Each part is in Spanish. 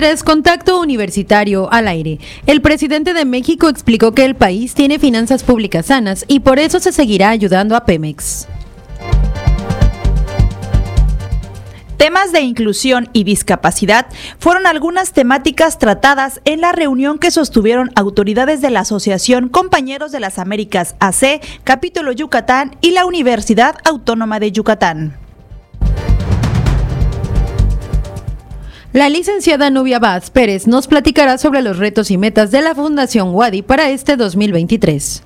23, contacto universitario al aire. El presidente de México explicó que el país tiene finanzas públicas sanas y por eso se seguirá ayudando a Pemex. Temas de inclusión y discapacidad fueron algunas temáticas tratadas en la reunión que sostuvieron autoridades de la Asociación Compañeros de las Américas AC, Capítulo Yucatán y la Universidad Autónoma de Yucatán. La licenciada Nubia Vaz Pérez nos platicará sobre los retos y metas de la Fundación Wadi para este 2023.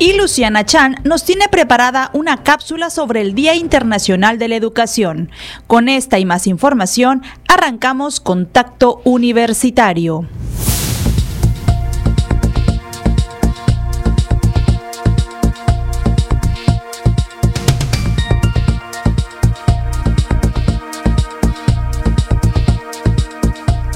Y Luciana Chan nos tiene preparada una cápsula sobre el Día Internacional de la Educación. Con esta y más información, arrancamos Contacto Universitario.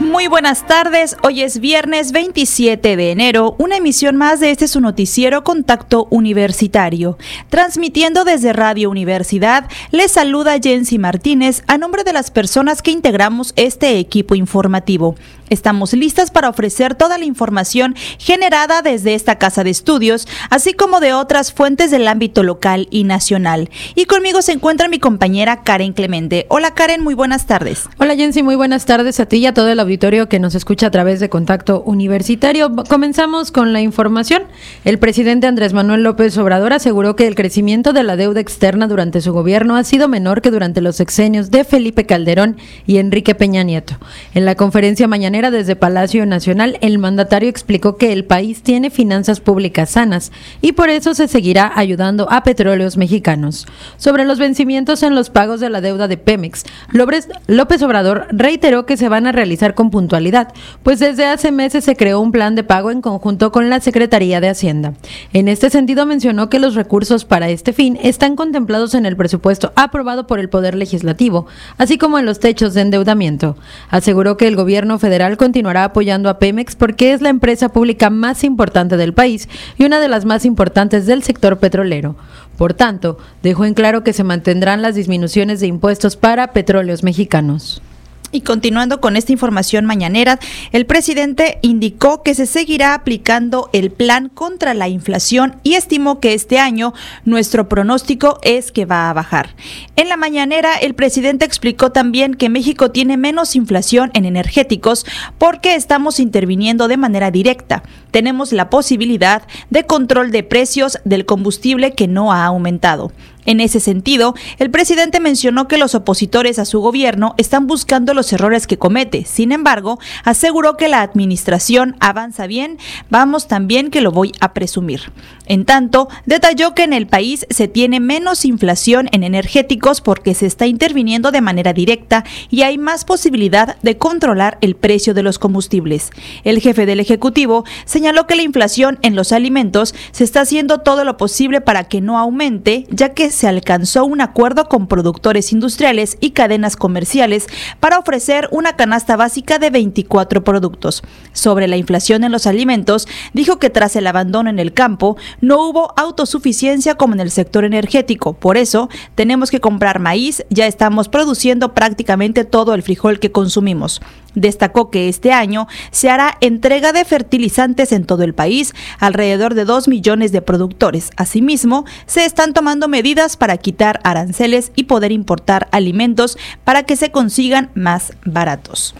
muy buenas tardes, hoy es viernes 27 de enero, una emisión más de este su noticiero Contacto Universitario. Transmitiendo desde Radio Universidad, les saluda Jensi Martínez a nombre de las personas que integramos este equipo informativo. Estamos listas para ofrecer toda la información generada desde esta casa de estudios, así como de otras fuentes del ámbito local y nacional. Y conmigo se encuentra mi compañera Karen Clemente. Hola Karen, muy buenas tardes. Hola Jensi, muy buenas tardes a ti y a todo el auditorio que nos escucha a través de Contacto Universitario. Comenzamos con la información. El presidente Andrés Manuel López Obrador aseguró que el crecimiento de la deuda externa durante su gobierno ha sido menor que durante los sexenios de Felipe Calderón y Enrique Peña Nieto. En la conferencia desde Palacio Nacional, el mandatario explicó que el país tiene finanzas públicas sanas y por eso se seguirá ayudando a petróleos mexicanos. Sobre los vencimientos en los pagos de la deuda de Pemex, López Obrador reiteró que se van a realizar con puntualidad, pues desde hace meses se creó un plan de pago en conjunto con la Secretaría de Hacienda. En este sentido mencionó que los recursos para este fin están contemplados en el presupuesto aprobado por el Poder Legislativo, así como en los techos de endeudamiento. Aseguró que el gobierno federal continuará apoyando a Pemex porque es la empresa pública más importante del país y una de las más importantes del sector petrolero. Por tanto, dejó en claro que se mantendrán las disminuciones de impuestos para petróleos mexicanos. Y continuando con esta información mañanera, el presidente indicó que se seguirá aplicando el plan contra la inflación y estimó que este año nuestro pronóstico es que va a bajar. En la mañanera, el presidente explicó también que México tiene menos inflación en energéticos porque estamos interviniendo de manera directa. Tenemos la posibilidad de control de precios del combustible que no ha aumentado. En ese sentido, el presidente mencionó que los opositores a su gobierno están buscando los errores que comete. Sin embargo, aseguró que la administración avanza bien, vamos también que lo voy a presumir. En tanto, detalló que en el país se tiene menos inflación en energéticos porque se está interviniendo de manera directa y hay más posibilidad de controlar el precio de los combustibles. El jefe del Ejecutivo señaló que la inflación en los alimentos se está haciendo todo lo posible para que no aumente, ya que se alcanzó un acuerdo con productores industriales y cadenas comerciales para ofrecer una canasta básica de 24 productos. Sobre la inflación en los alimentos, dijo que tras el abandono en el campo no hubo autosuficiencia como en el sector energético. Por eso, tenemos que comprar maíz, ya estamos produciendo prácticamente todo el frijol que consumimos. Destacó que este año se hará entrega de fertilizantes en todo el país, alrededor de 2 millones de productores. Asimismo, se están tomando medidas para quitar aranceles y poder importar alimentos para que se consigan más baratos.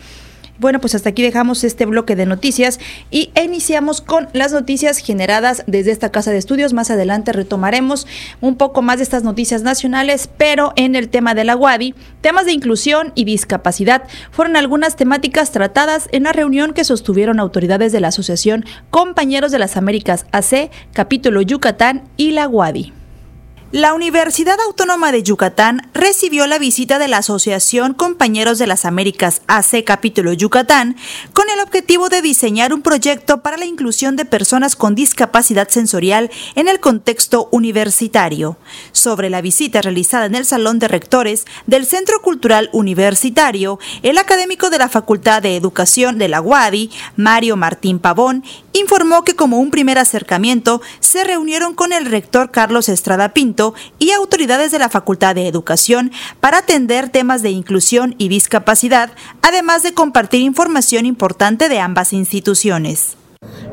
Bueno, pues hasta aquí dejamos este bloque de noticias y iniciamos con las noticias generadas desde esta casa de estudios. Más adelante retomaremos un poco más de estas noticias nacionales, pero en el tema de la UADI, temas de inclusión y discapacidad fueron algunas temáticas tratadas en la reunión que sostuvieron autoridades de la Asociación Compañeros de las Américas AC, capítulo Yucatán y la UADI. La Universidad Autónoma de Yucatán recibió la visita de la Asociación Compañeros de las Américas AC Capítulo Yucatán con el objetivo de diseñar un proyecto para la inclusión de personas con discapacidad sensorial en el contexto universitario. Sobre la visita realizada en el Salón de Rectores del Centro Cultural Universitario, el académico de la Facultad de Educación de la UADI, Mario Martín Pavón, informó que como un primer acercamiento se reunieron con el rector Carlos Estrada Pinto y autoridades de la Facultad de Educación para atender temas de inclusión y discapacidad, además de compartir información importante de ambas instituciones.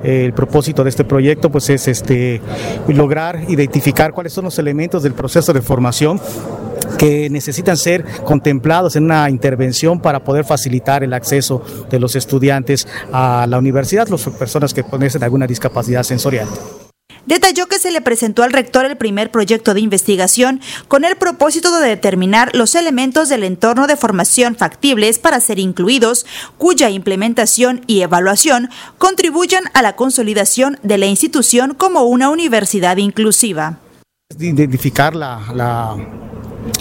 El propósito de este proyecto pues es este lograr identificar cuáles son los elementos del proceso de formación que necesitan ser contemplados en una intervención para poder facilitar el acceso de los estudiantes a la universidad, las personas que padecen alguna discapacidad sensorial. Detalló que se le presentó al rector el primer proyecto de investigación con el propósito de determinar los elementos del entorno de formación factibles para ser incluidos, cuya implementación y evaluación contribuyan a la consolidación de la institución como una universidad inclusiva. Identificar la, la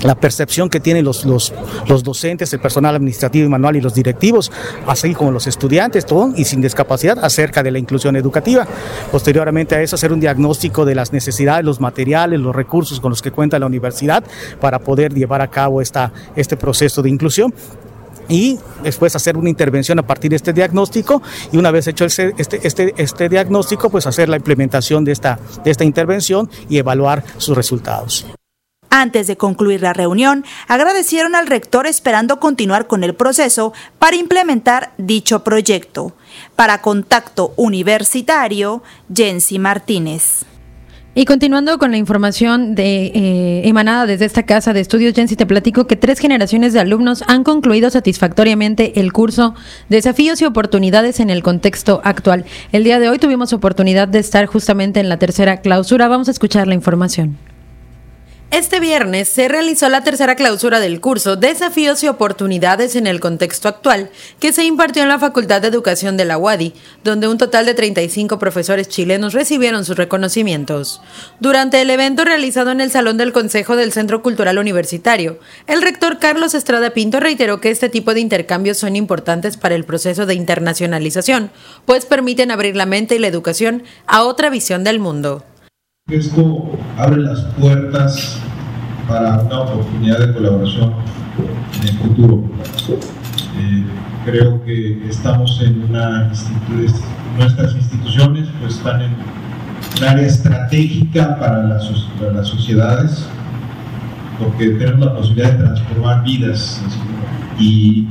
la percepción que tienen los, los, los, docentes, el personal administrativo y manual y los directivos, así como los estudiantes, todo, y sin discapacidad, acerca de la inclusión educativa. Posteriormente a eso, hacer un diagnóstico de las necesidades, los materiales, los recursos con los que cuenta la universidad para poder llevar a cabo esta, este proceso de inclusión y después hacer una intervención a partir de este diagnóstico y una vez hecho este, este, este diagnóstico, pues hacer la implementación de esta, de esta intervención y evaluar sus resultados. Antes de concluir la reunión, agradecieron al rector esperando continuar con el proceso para implementar dicho proyecto. Para Contacto Universitario, Jensi Martínez. Y continuando con la información de, eh, emanada desde esta casa de estudios, Jensi, te platico que tres generaciones de alumnos han concluido satisfactoriamente el curso Desafíos y Oportunidades en el contexto actual. El día de hoy tuvimos oportunidad de estar justamente en la tercera clausura. Vamos a escuchar la información. Este viernes se realizó la tercera clausura del curso Desafíos y oportunidades en el contexto actual, que se impartió en la Facultad de Educación de la UADI, donde un total de 35 profesores chilenos recibieron sus reconocimientos. Durante el evento realizado en el Salón del Consejo del Centro Cultural Universitario, el rector Carlos Estrada Pinto reiteró que este tipo de intercambios son importantes para el proceso de internacionalización, pues permiten abrir la mente y la educación a otra visión del mundo. Abre las puertas para una oportunidad de colaboración en el futuro. Eh, creo que estamos en una nuestras instituciones pues están en un área estratégica para las, para las sociedades porque tenemos la posibilidad de transformar vidas y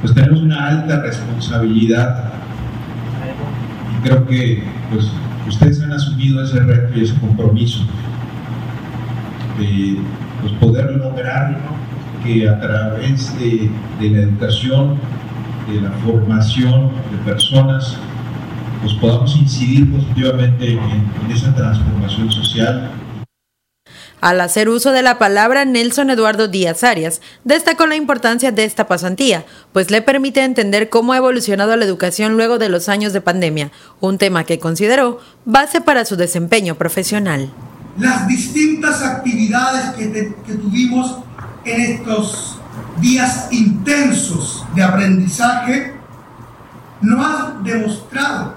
pues tenemos una alta responsabilidad y creo que pues ustedes han asumido ese reto y ese compromiso de pues, poder lograr que a través de, la educación, de la formación de personas, pues podamos incidir positivamente en esa transformación social al hacer uso de la palabra, Nelson Eduardo Díaz Arias destacó la importancia de esta pasantía, pues le permite entender cómo ha evolucionado la educación luego de los años de pandemia, un tema que consideró base para su desempeño profesional. Las distintas actividades que, tuvimos en estos días intensos de aprendizaje nos han demostrado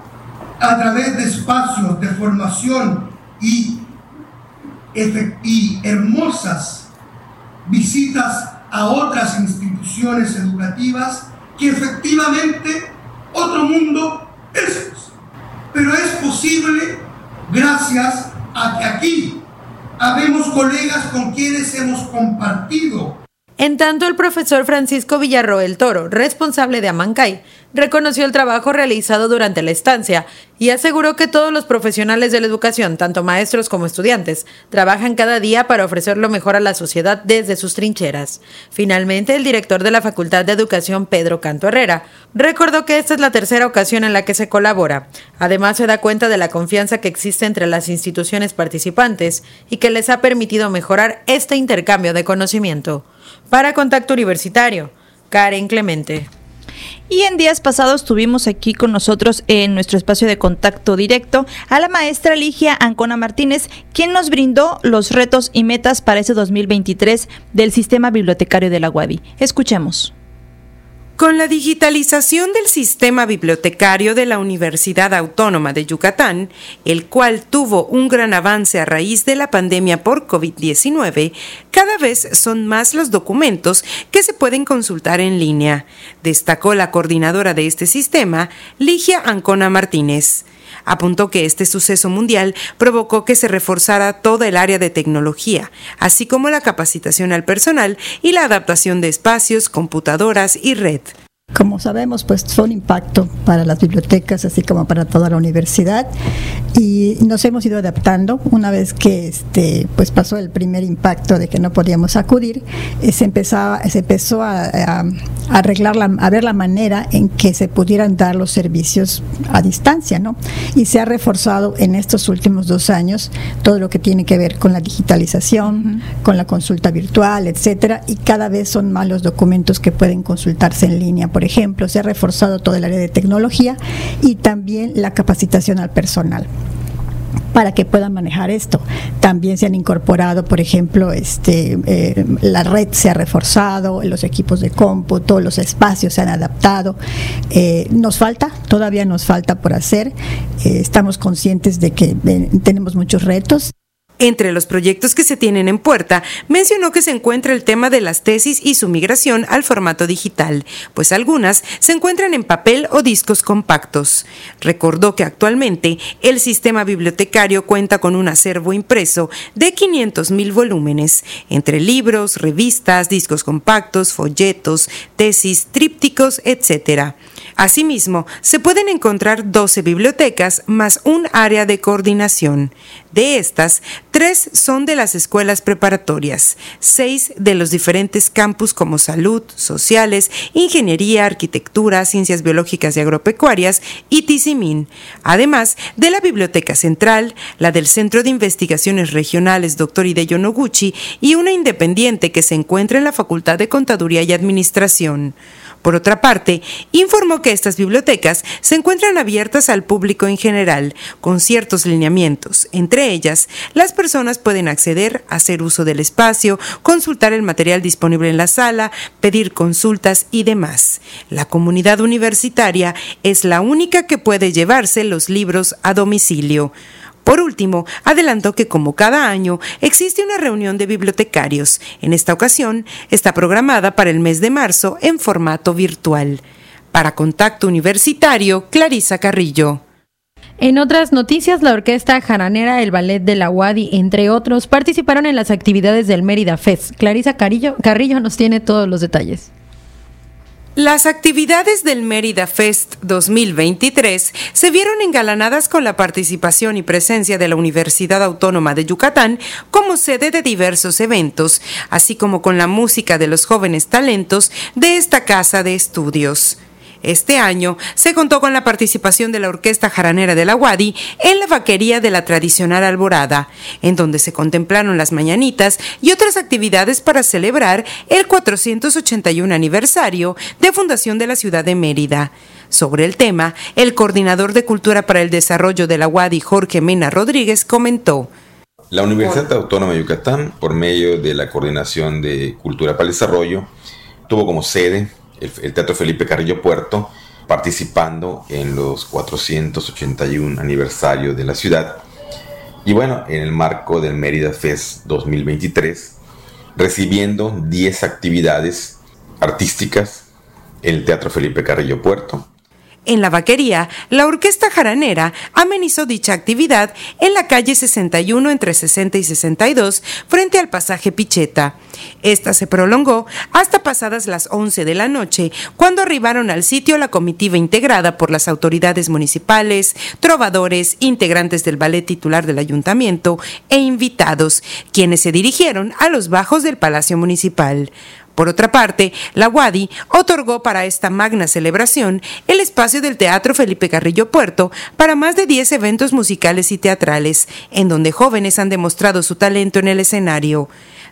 a través de espacios de formación y y hermosas visitas a otras instituciones educativas que efectivamente otro mundo es. Pero es posible gracias a que aquí habemos colegas con quienes hemos compartido en tanto, el profesor Francisco Villarroel Toro, responsable de Amancay, reconoció el trabajo realizado durante la estancia y aseguró que todos los profesionales de la educación, tanto maestros como estudiantes, trabajan cada día para ofrecer lo mejor a la sociedad desde sus trincheras. Finalmente, el director de la Facultad de Educación, Pedro Canto Herrera, recordó que esta es la tercera ocasión en la que se colabora. Además, se da cuenta de la confianza que existe entre las instituciones participantes y que les ha permitido mejorar este intercambio de conocimiento. Para Contacto Universitario, Karen Clemente. Y en días pasados tuvimos aquí con nosotros en nuestro espacio de contacto directo a la maestra Ligia Ancona Martínez, quien nos brindó los retos y metas para ese 2023 del sistema bibliotecario de la UADI. Escuchemos. Con la digitalización del sistema bibliotecario de la Universidad Autónoma de Yucatán, el cual tuvo un gran avance a raíz de la pandemia por COVID-19, cada vez son más los documentos que se pueden consultar en línea, destacó la coordinadora de este sistema, Ligia Ancona Martínez. Apuntó que este suceso mundial provocó que se reforzara toda el área de tecnología, así como la capacitación al personal y la adaptación de espacios, computadoras y red. Como sabemos, pues son impacto para las bibliotecas, así como para toda la universidad, y nos hemos ido adaptando. Una vez que este, pues pasó el primer impacto de que no podíamos acudir, eh, se empezaba, se empezó a, arreglar, la, a ver la manera en que se pudieran dar los servicios a distancia, ¿no? Y se ha reforzado en estos últimos dos años todo lo que tiene que ver con la digitalización, con la consulta virtual, etcétera, y cada vez son más los documentos que pueden consultarse en línea por ejemplo, se ha reforzado todo el área de tecnología y también la capacitación al personal para que puedan manejar esto. También se han incorporado, por ejemplo, este, eh, la red se ha reforzado, los equipos de cómputo, los espacios se han adaptado. Eh, nos falta, todavía nos falta por hacer. Eh, estamos conscientes de que tenemos muchos retos. Entre los proyectos que se tienen en puerta, mencionó que se encuentra el tema de las tesis y su migración al formato digital, pues algunas se encuentran en papel o discos compactos. Recordó que actualmente el sistema bibliotecario cuenta con un acervo impreso de 500 mil volúmenes, entre libros, revistas, discos compactos, folletos, tesis, trípticos, etc. Asimismo, se pueden encontrar 12 bibliotecas más un área de coordinación. De estas, tres son de las escuelas preparatorias, seis de los diferentes campus como salud, sociales, ingeniería, arquitectura, ciencias biológicas y agropecuarias y Tizimín, además de la Biblioteca Central, la del Centro de Investigaciones Regionales Dr. Hideyo Noguchi y una independiente que se encuentra en la Facultad de Contaduría y Administración. Por otra parte, informó que estas bibliotecas se encuentran abiertas al público en general, con ciertos lineamientos. Entre ellas, las personas pueden acceder, hacer uso del espacio, consultar el material disponible en la sala, pedir consultas y demás. La comunidad universitaria es la única que puede llevarse los libros a domicilio. Por último, adelantó que como cada año existe una reunión de bibliotecarios. En esta ocasión está programada para el mes de marzo en formato virtual. Para Contacto Universitario, Clarisa Carrillo. En otras noticias, la orquesta jaranera, el ballet de la UADI, entre otros, participaron en las actividades del Mérida Fest. Clarisa Carrillo, Carrillo nos tiene todos los detalles. Las actividades del Mérida Fest 2023 se vieron engalanadas con la participación y presencia de la Universidad Autónoma de Yucatán como sede de diversos eventos, así como con la música de los jóvenes talentos de esta casa de estudios. Este año se contó con la participación de la Orquesta Jaranera de la Wadi en la vaquería de la tradicional Alborada, en donde se contemplaron las mañanitas y otras actividades para celebrar el 481 aniversario de fundación de la ciudad de Mérida. Sobre el tema, el coordinador de Cultura para el Desarrollo de la Wadi, Jorge Mena Rodríguez, comentó. La Universidad Autónoma de Yucatán, por medio de la Coordinación de Cultura para el Desarrollo, tuvo como sede el, Teatro Felipe Carrillo Puerto, participando en los 481 aniversario de la ciudad. Y bueno, en el marco del Mérida Fest 2023, recibiendo 10 actividades artísticas en el Teatro Felipe Carrillo Puerto, en la vaquería, la orquesta jaranera amenizó dicha actividad en la calle 61 entre 60 y 62 frente al pasaje Picheta. Esta se prolongó hasta pasadas las 11 de la noche, cuando arribaron al sitio la comitiva integrada por las autoridades municipales, trovadores, integrantes del ballet titular del ayuntamiento e invitados, quienes se dirigieron a los bajos del Palacio Municipal. Por otra parte, la UADI otorgó para esta magna celebración el espacio del Teatro Felipe Carrillo Puerto para más de 10 eventos musicales y teatrales, en donde jóvenes han demostrado su talento en el escenario.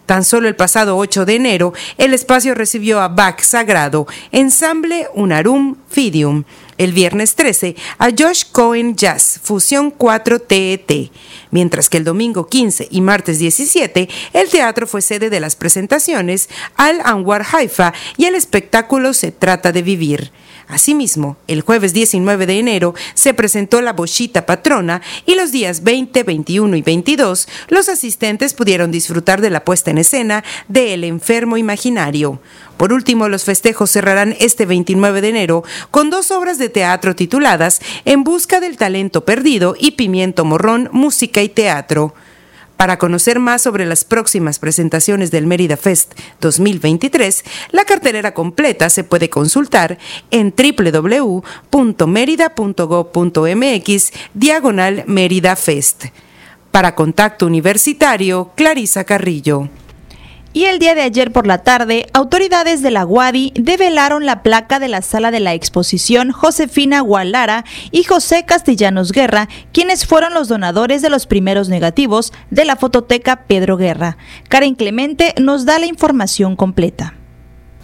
Tan solo el pasado 8 de enero, el espacio recibió a Bach Sagrado, ensamble Unarum Fidium. El viernes 13, a Josh Cohen Jazz, Fusión 4 TET. Mientras que el domingo 15 y martes 17, el teatro fue sede de las presentaciones Al Anwar Haifa y el espectáculo Se trata de vivir. Asimismo, el jueves 19 de enero se presentó la Bochita Patrona y los días 20, 21 y 22 los asistentes pudieron disfrutar de la puesta en escena de El Enfermo Imaginario. Por último, los festejos cerrarán este 29 de enero con dos obras de teatro tituladas En Busca del Talento Perdido y Pimiento Morrón, Música y Teatro. Para conocer más sobre las próximas presentaciones del Mérida Fest 2023, la cartelera completa se puede consultar en www.merida.gov.mx diagonal Mérida Fest. Para Contacto Universitario, Clarisa Carrillo. Y el día de ayer por la tarde, autoridades de la Guadi develaron la placa de la sala de la exposición Josefina Gualara y José Castellanos Guerra, quienes fueron los donadores de los primeros negativos de la fototeca Pedro Guerra. Karen Clemente nos da la información completa.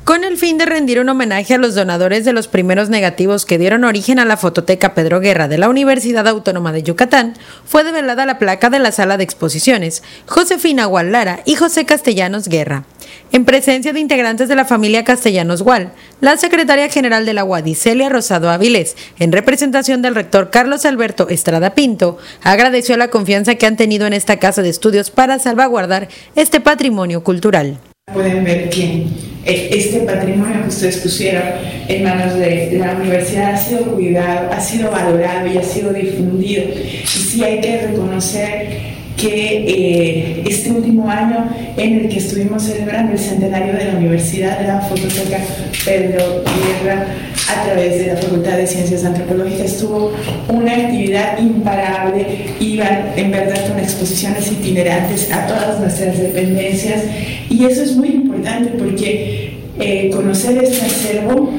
Con el fin de rendir un homenaje a los donadores de los primeros negativos que dieron origen a la fototeca Pedro Guerra de la Universidad Autónoma de Yucatán, fue develada la placa de la sala de exposiciones Josefina Gualara y José Castellanos Guerra. En presencia de integrantes de la familia Castellanos Gual, la secretaria general de la UADI, Celia Rosado Avilés, en representación del rector Carlos Alberto Estrada Pinto, agradeció la confianza que han tenido en esta casa de estudios para salvaguardar este patrimonio cultural. Pueden ver que este patrimonio que ustedes pusieron en manos de la universidad ha sido cuidado, ha sido valorado y ha sido difundido. Y sí hay que reconocer que eh, este último año en el que estuvimos celebrando el centenario de la Universidad de la Fototeca Pedro Guerra a través de la Facultad de Ciencias Antropológicas tuvo una actividad imparable, iban en verdad con exposiciones itinerantes a todas nuestras dependencias y eso es muy importante porque eh, conocer este acervo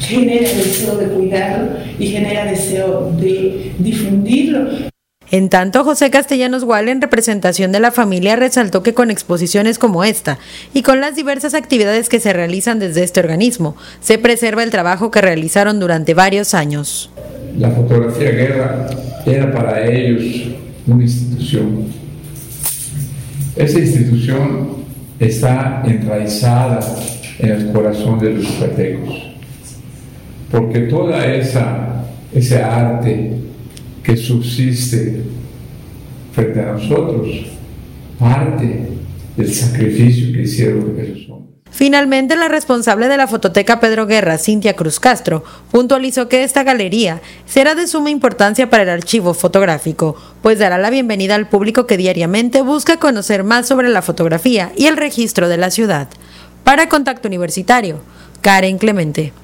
genera deseo de cuidarlo y genera deseo de difundirlo. En tanto, José Castellanos Gual, en representación de la familia, resaltó que con exposiciones como esta y con las diversas actividades que se realizan desde este organismo, se preserva el trabajo que realizaron durante varios años. La fotografía guerra era para ellos una institución. Esa institución está enraizada en el corazón de los yucatecos, porque toda esa ese arte que subsiste frente a nosotros, parte del sacrificio que hicieron esos hombres. Finalmente, la responsable de la fototeca Pedro Guerra, Cintia Cruz Castro, puntualizó que esta galería será de suma importancia para el archivo fotográfico, pues dará la bienvenida al público que diariamente busca conocer más sobre la fotografía y el registro de la ciudad. Para Contacto Universitario, Karen Clemente.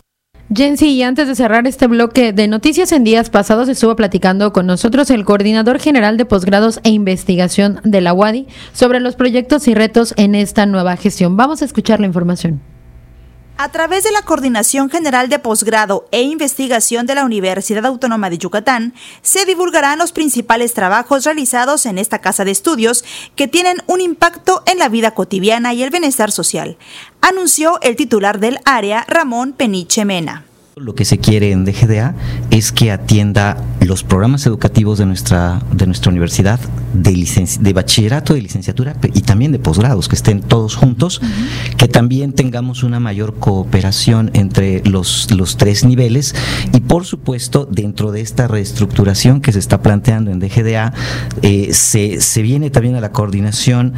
Jensi, y antes de cerrar este bloque de noticias en días pasados, estuvo platicando con nosotros el coordinador general de posgrados e investigación de la UADI sobre los proyectos y retos en esta nueva gestión. Vamos a escuchar la información. A través de la Coordinación General de Posgrado e Investigación de la Universidad Autónoma de Yucatán, se divulgarán los principales trabajos realizados en esta casa de estudios que tienen un impacto en la vida cotidiana y el bienestar social, anunció el titular del área, Ramón Peniche Mena. Lo que se quiere en DGDA es que atienda los programas educativos de nuestra, de nuestra universidad, de, de bachillerato, de licenciatura y también de posgrados, que estén todos juntos, que también tengamos una mayor cooperación entre los, los tres niveles y por supuesto dentro de esta reestructuración que se está planteando en DGDA, eh, se, se, viene también a la coordinación,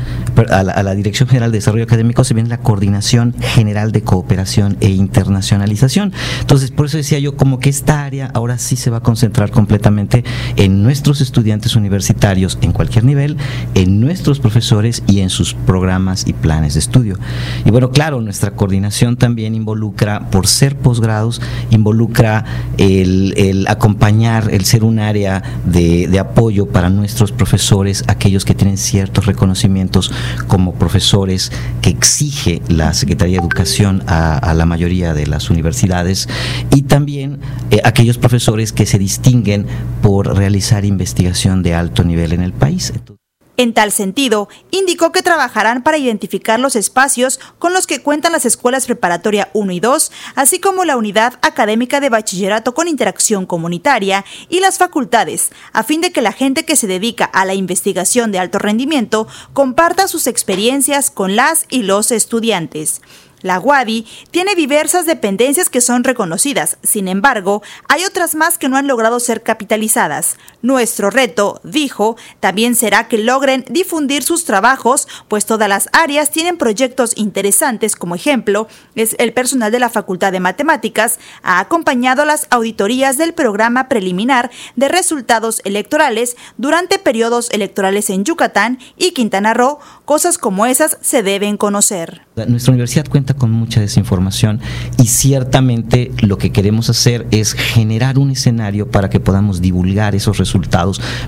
a la, a la Dirección General de Desarrollo Académico, se viene la coordinación general de cooperación e internacionalización. Entonces, Entonces, por eso decía yo, como que esta área ahora sí se va a concentrar completamente en nuestros estudiantes universitarios en cualquier nivel, en nuestros profesores y en sus programas y planes de estudio. Y bueno, claro, nuestra coordinación también involucra, por ser posgrados, involucra el, acompañar, el ser un área de, apoyo para nuestros profesores, aquellos que tienen ciertos reconocimientos como profesores que exige la Secretaría de Educación a, la mayoría de las universidades y también eh, aquellos profesores que se distinguen por realizar investigación de alto nivel en el país. En tal sentido, indicó que trabajarán para identificar los espacios con los que cuentan las escuelas preparatoria 1 y 2, así como la unidad académica de bachillerato con interacción comunitaria y las facultades, a fin de que la gente que se dedica a la investigación de alto rendimiento comparta sus experiencias con las y los estudiantes. La UADI tiene diversas dependencias que son reconocidas, sin embargo, hay otras más que no han logrado ser capitalizadas. Nuestro reto, dijo, también será que logren difundir sus trabajos, pues todas las áreas tienen proyectos interesantes, como ejemplo, es el personal de la Facultad de Matemáticas ha acompañado las auditorías del programa preliminar de resultados electorales durante periodos electorales en Yucatán y Quintana Roo, cosas como esas se deben conocer. Nuestra universidad cuenta con mucha desinformación y ciertamente lo que queremos hacer es generar un escenario para que podamos divulgar esos resultados,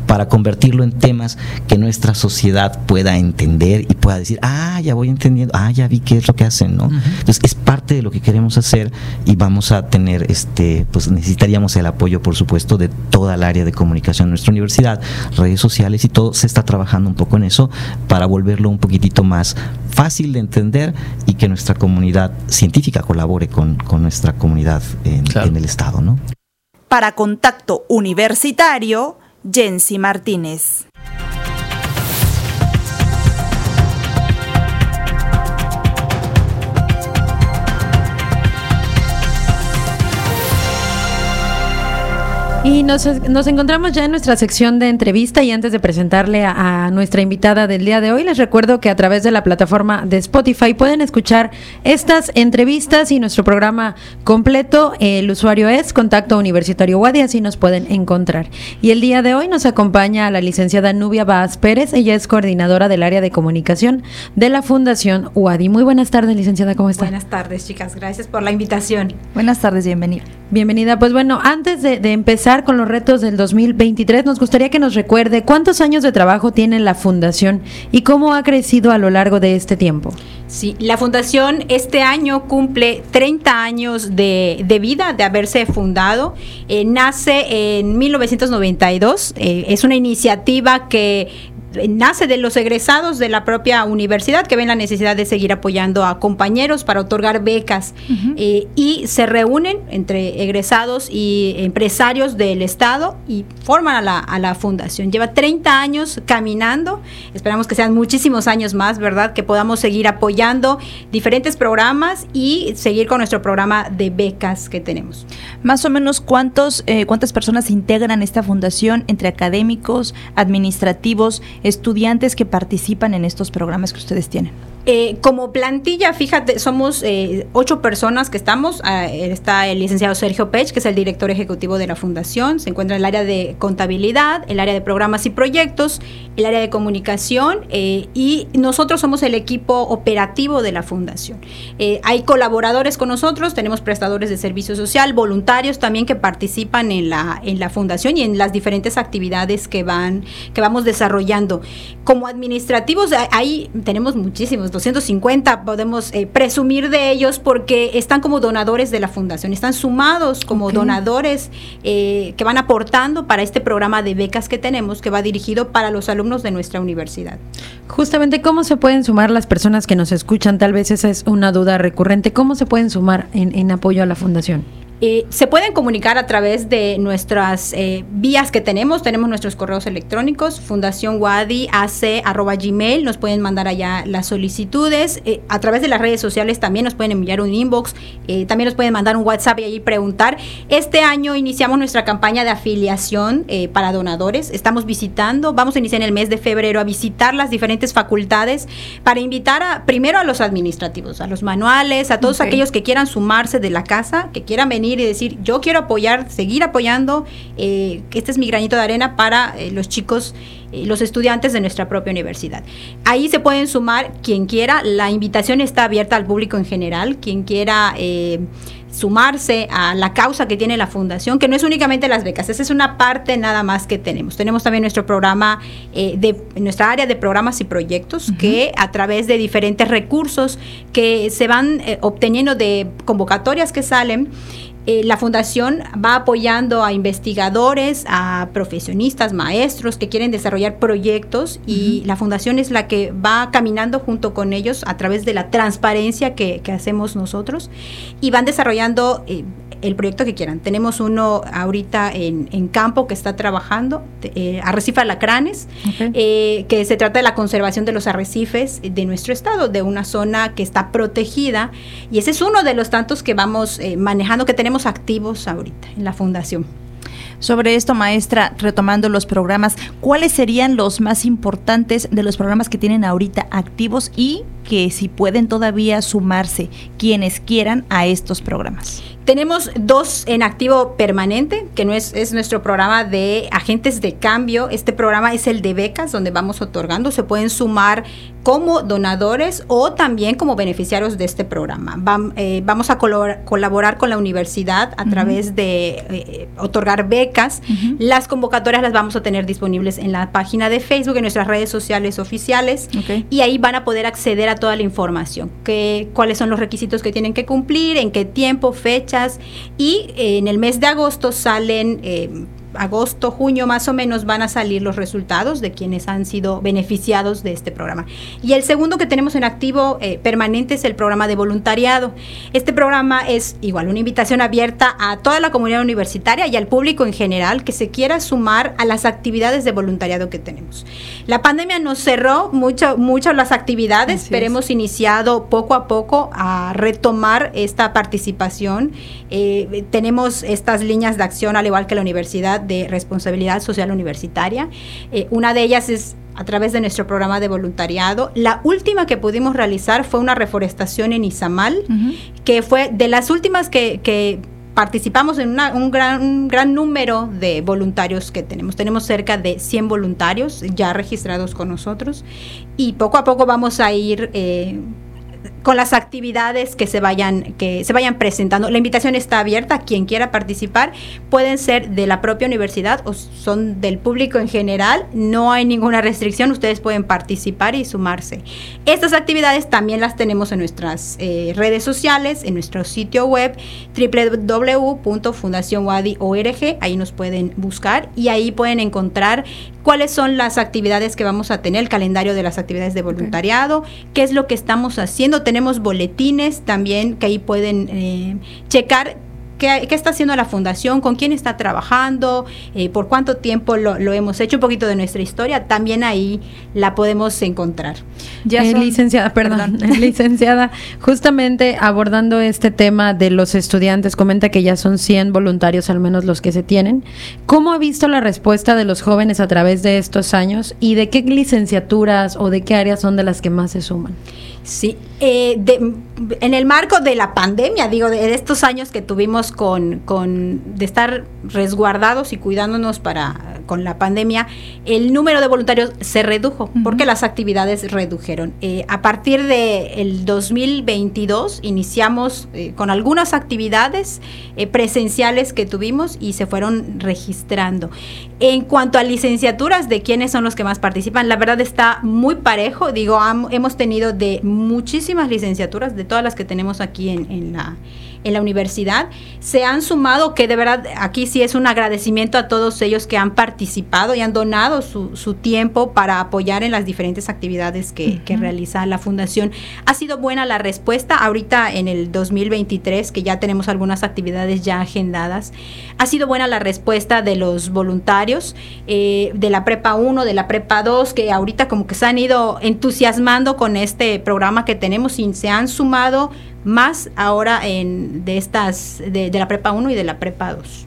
para convertirlo en temas que nuestra sociedad pueda entender y pueda decir, ah, ya voy entendiendo, ah, ya vi qué es lo que hacen, ¿no? Entonces es parte de lo que queremos hacer y vamos a tener, este, pues necesitaríamos el apoyo, por supuesto, de toda el área de comunicación de nuestra universidad, redes sociales y todo, se está trabajando un poco en eso para volverlo un poquitito más fácil de entender y que nuestra comunidad científica colabore con, nuestra comunidad en, en, el Estado. ¿no? Para Contacto Universitario, Jensi Martínez. Y nos, encontramos ya en nuestra sección de entrevista y antes de presentarle a, nuestra invitada del día de hoy, les recuerdo que a través de la plataforma de Spotify pueden escuchar estas entrevistas y nuestro programa completo. El usuario es Contacto Universitario Wadi, así nos pueden encontrar. Y el día de hoy nos acompaña la licenciada Nubia Baaz Pérez, ella es coordinadora del área de comunicación de la Fundación Wadi. Muy buenas tardes, licenciada, ¿cómo está? Buenas tardes, chicas, gracias por la invitación. Buenas tardes, bienvenida. Bienvenida, pues bueno, antes de empezar, con los retos del 2023, nos gustaría que nos recuerde cuántos años de trabajo tiene la Fundación y cómo ha crecido a lo largo de este tiempo. Sí, la Fundación este año cumple 30 años de, vida de haberse fundado. Eh, nace en 1992. Eh, es una iniciativa que nace de los egresados de la propia universidad que ven la necesidad de seguir apoyando a compañeros para otorgar becas eh, y se reúnen entre egresados y empresarios del Estado y forman a la, a la fundación. Lleva 30 años caminando, esperamos que sean muchísimos años más, ¿verdad? Que podamos seguir apoyando diferentes programas y seguir con nuestro programa de becas que tenemos. Más o menos, ¿cuántos, eh, ¿cuántas personas integran esta fundación entre académicos, administrativos, estudiantes que participan en estos programas que ustedes tienen? Eh, como plantilla, fíjate, somos eh, ocho personas que estamos. Ah, está el licenciado Sergio Pech, que es el director ejecutivo de la fundación. Se encuentra en el área de contabilidad, el área de programas y proyectos, el área de comunicación eh, y nosotros somos el equipo operativo de la fundación. hay colaboradores con nosotros, tenemos prestadores de servicio social, voluntarios también que participan en la, en la fundación y en las diferentes actividades que, van, que vamos desarrollando. Como administrativos, ahí tenemos muchísimos 250 podemos eh, presumir de ellos porque están como donadores de la fundación, están sumados como donadores eh, que van aportando para este programa de becas que tenemos que va dirigido para los alumnos de nuestra universidad. Justamente, ¿cómo se pueden sumar las personas que nos escuchan? Tal vez esa es una duda recurrente. ¿Cómo se pueden sumar en apoyo a la fundación? Eh, se pueden comunicar a través de nuestras eh, vías que tenemos. Tenemos nuestros correos electrónicos, Fundación Wadi, gmail, nos pueden mandar allá las solicitudes. Eh, a través de las redes sociales también nos pueden enviar un inbox, también nos pueden mandar un WhatsApp y ahí preguntar. Este año iniciamos nuestra campaña de afiliación para donadores. Estamos visitando, vamos a iniciar en el mes de febrero a visitar las diferentes facultades para invitar a, primero a los administrativos, a los manuales, a todos aquellos que quieran sumarse de la casa, que quieran venir y decir, yo quiero apoyar, seguir apoyando, eh, este es mi granito de arena para eh, los chicos, eh, los estudiantes de nuestra propia universidad. Ahí se pueden sumar quien quiera, la invitación está abierta al público en general, quien quiera sumarse a la causa que tiene la fundación, que no es únicamente las becas, esa es una parte nada más que tenemos. Tenemos también nuestro programa, de nuestra área de programas y proyectos, que a través de diferentes recursos que se van obteniendo de convocatorias que salen, eh, la fundación va apoyando a investigadores, a profesionistas, maestros que quieren desarrollar proyectos y la fundación es la que va caminando junto con ellos a través de la transparencia que, hacemos nosotros y van desarrollando eh, el proyecto que quieran. Tenemos uno ahorita en, campo que está trabajando, eh, Arrecife Alacranes, eh, que se trata de la conservación de los arrecifes de nuestro estado, de una zona que está protegida. Y ese es uno de los tantos que vamos eh, manejando, que tenemos activos ahorita en la fundación. Sobre esto, maestra, retomando los programas, ¿cuáles serían los más importantes de los programas que tienen ahorita activos y que si pueden todavía sumarse quienes quieran a estos programas? Tenemos dos en activo permanente, que no es, es nuestro programa de agentes de cambio. Este programa es el de becas, donde vamos otorgando. Se pueden sumar como donadores o también como beneficiarios de este programa. Eh, vamos a colaborar con la universidad a través de eh, otorgar becas. Las convocatorias las vamos a tener disponibles en la página de Facebook, en nuestras redes sociales oficiales. Y ahí van a poder acceder a toda la información. Que, cuáles son los requisitos que tienen que cumplir, en qué tiempo, fecha y eh, en el mes de agosto salen eh, agosto, junio más o menos van a salir los resultados de quienes han sido beneficiados de este programa. Y el segundo que tenemos en activo eh, permanente es el programa de voluntariado. Este programa es igual una invitación abierta a toda la comunidad universitaria y al público en general que se quiera sumar a las actividades de voluntariado que tenemos. La pandemia nos cerró mucho, mucho las actividades, pero hemos iniciado poco a poco a retomar esta participación. Eh, tenemos estas líneas de acción al igual que la universidad de responsabilidad social universitaria. Eh, una de ellas es a través de nuestro programa de voluntariado. La última que pudimos realizar fue una reforestación en Izamal, que fue de las últimas que, participamos en un, gran, gran número de voluntarios que tenemos. Tenemos cerca de 100 voluntarios ya registrados con nosotros y poco a poco vamos a ir... Eh, con las actividades que se vayan que se vayan presentando. La invitación está abierta, quien quiera participar pueden ser de la propia universidad o son del público en general, no hay ninguna restricción, ustedes pueden participar y sumarse. Estas actividades también las tenemos en nuestras eh, redes sociales, en nuestro sitio web www.fundacionwadi.org, ahí nos pueden buscar y ahí pueden encontrar cuáles son las actividades que vamos a tener, el calendario de las actividades de voluntariado, qué es lo que estamos haciendo. Tenemos boletines también que ahí pueden eh, checar ¿Qué, está haciendo la fundación? ¿Con quién está trabajando? Eh, ¿Por cuánto tiempo lo, hemos hecho? Un poquito de nuestra historia, también ahí la podemos encontrar. Ya eh, licenciada, perdón, licenciada, justamente abordando este tema de los estudiantes, comenta que ya son 100 voluntarios al menos los que se tienen. ¿Cómo ha visto la respuesta de los jóvenes a través de estos años y de qué licenciaturas o de qué áreas son de las que más se suman? Sí, eh, en el marco de la pandemia, digo, de, estos años que tuvimos con, con, de estar resguardados y cuidándonos para con la pandemia, el número de voluntarios se redujo porque las actividades redujeron. Eh, a partir del el 2022 iniciamos eh, con algunas actividades presenciales que tuvimos y se fueron registrando. En cuanto a licenciaturas de quiénes son los que más participan, la verdad está muy parejo. Digo, hemos tenido de muchísimas licenciaturas, de todas las que tenemos aquí en, la, en la universidad, se han sumado, que de verdad aquí sí es un agradecimiento a todos ellos que han participado y han donado su, su tiempo para apoyar en las diferentes actividades que, que, realiza la fundación. Ha sido buena la respuesta, ahorita en el 2023, que ya tenemos algunas actividades ya agendadas, ha sido buena la respuesta de los voluntarios eh, de la Prepa 1, de la Prepa 2, que ahorita como que se han ido entusiasmando con este programa que tenemos y se han sumado más ahora en, de estas, de, la prepa 1 y de la prepa 2.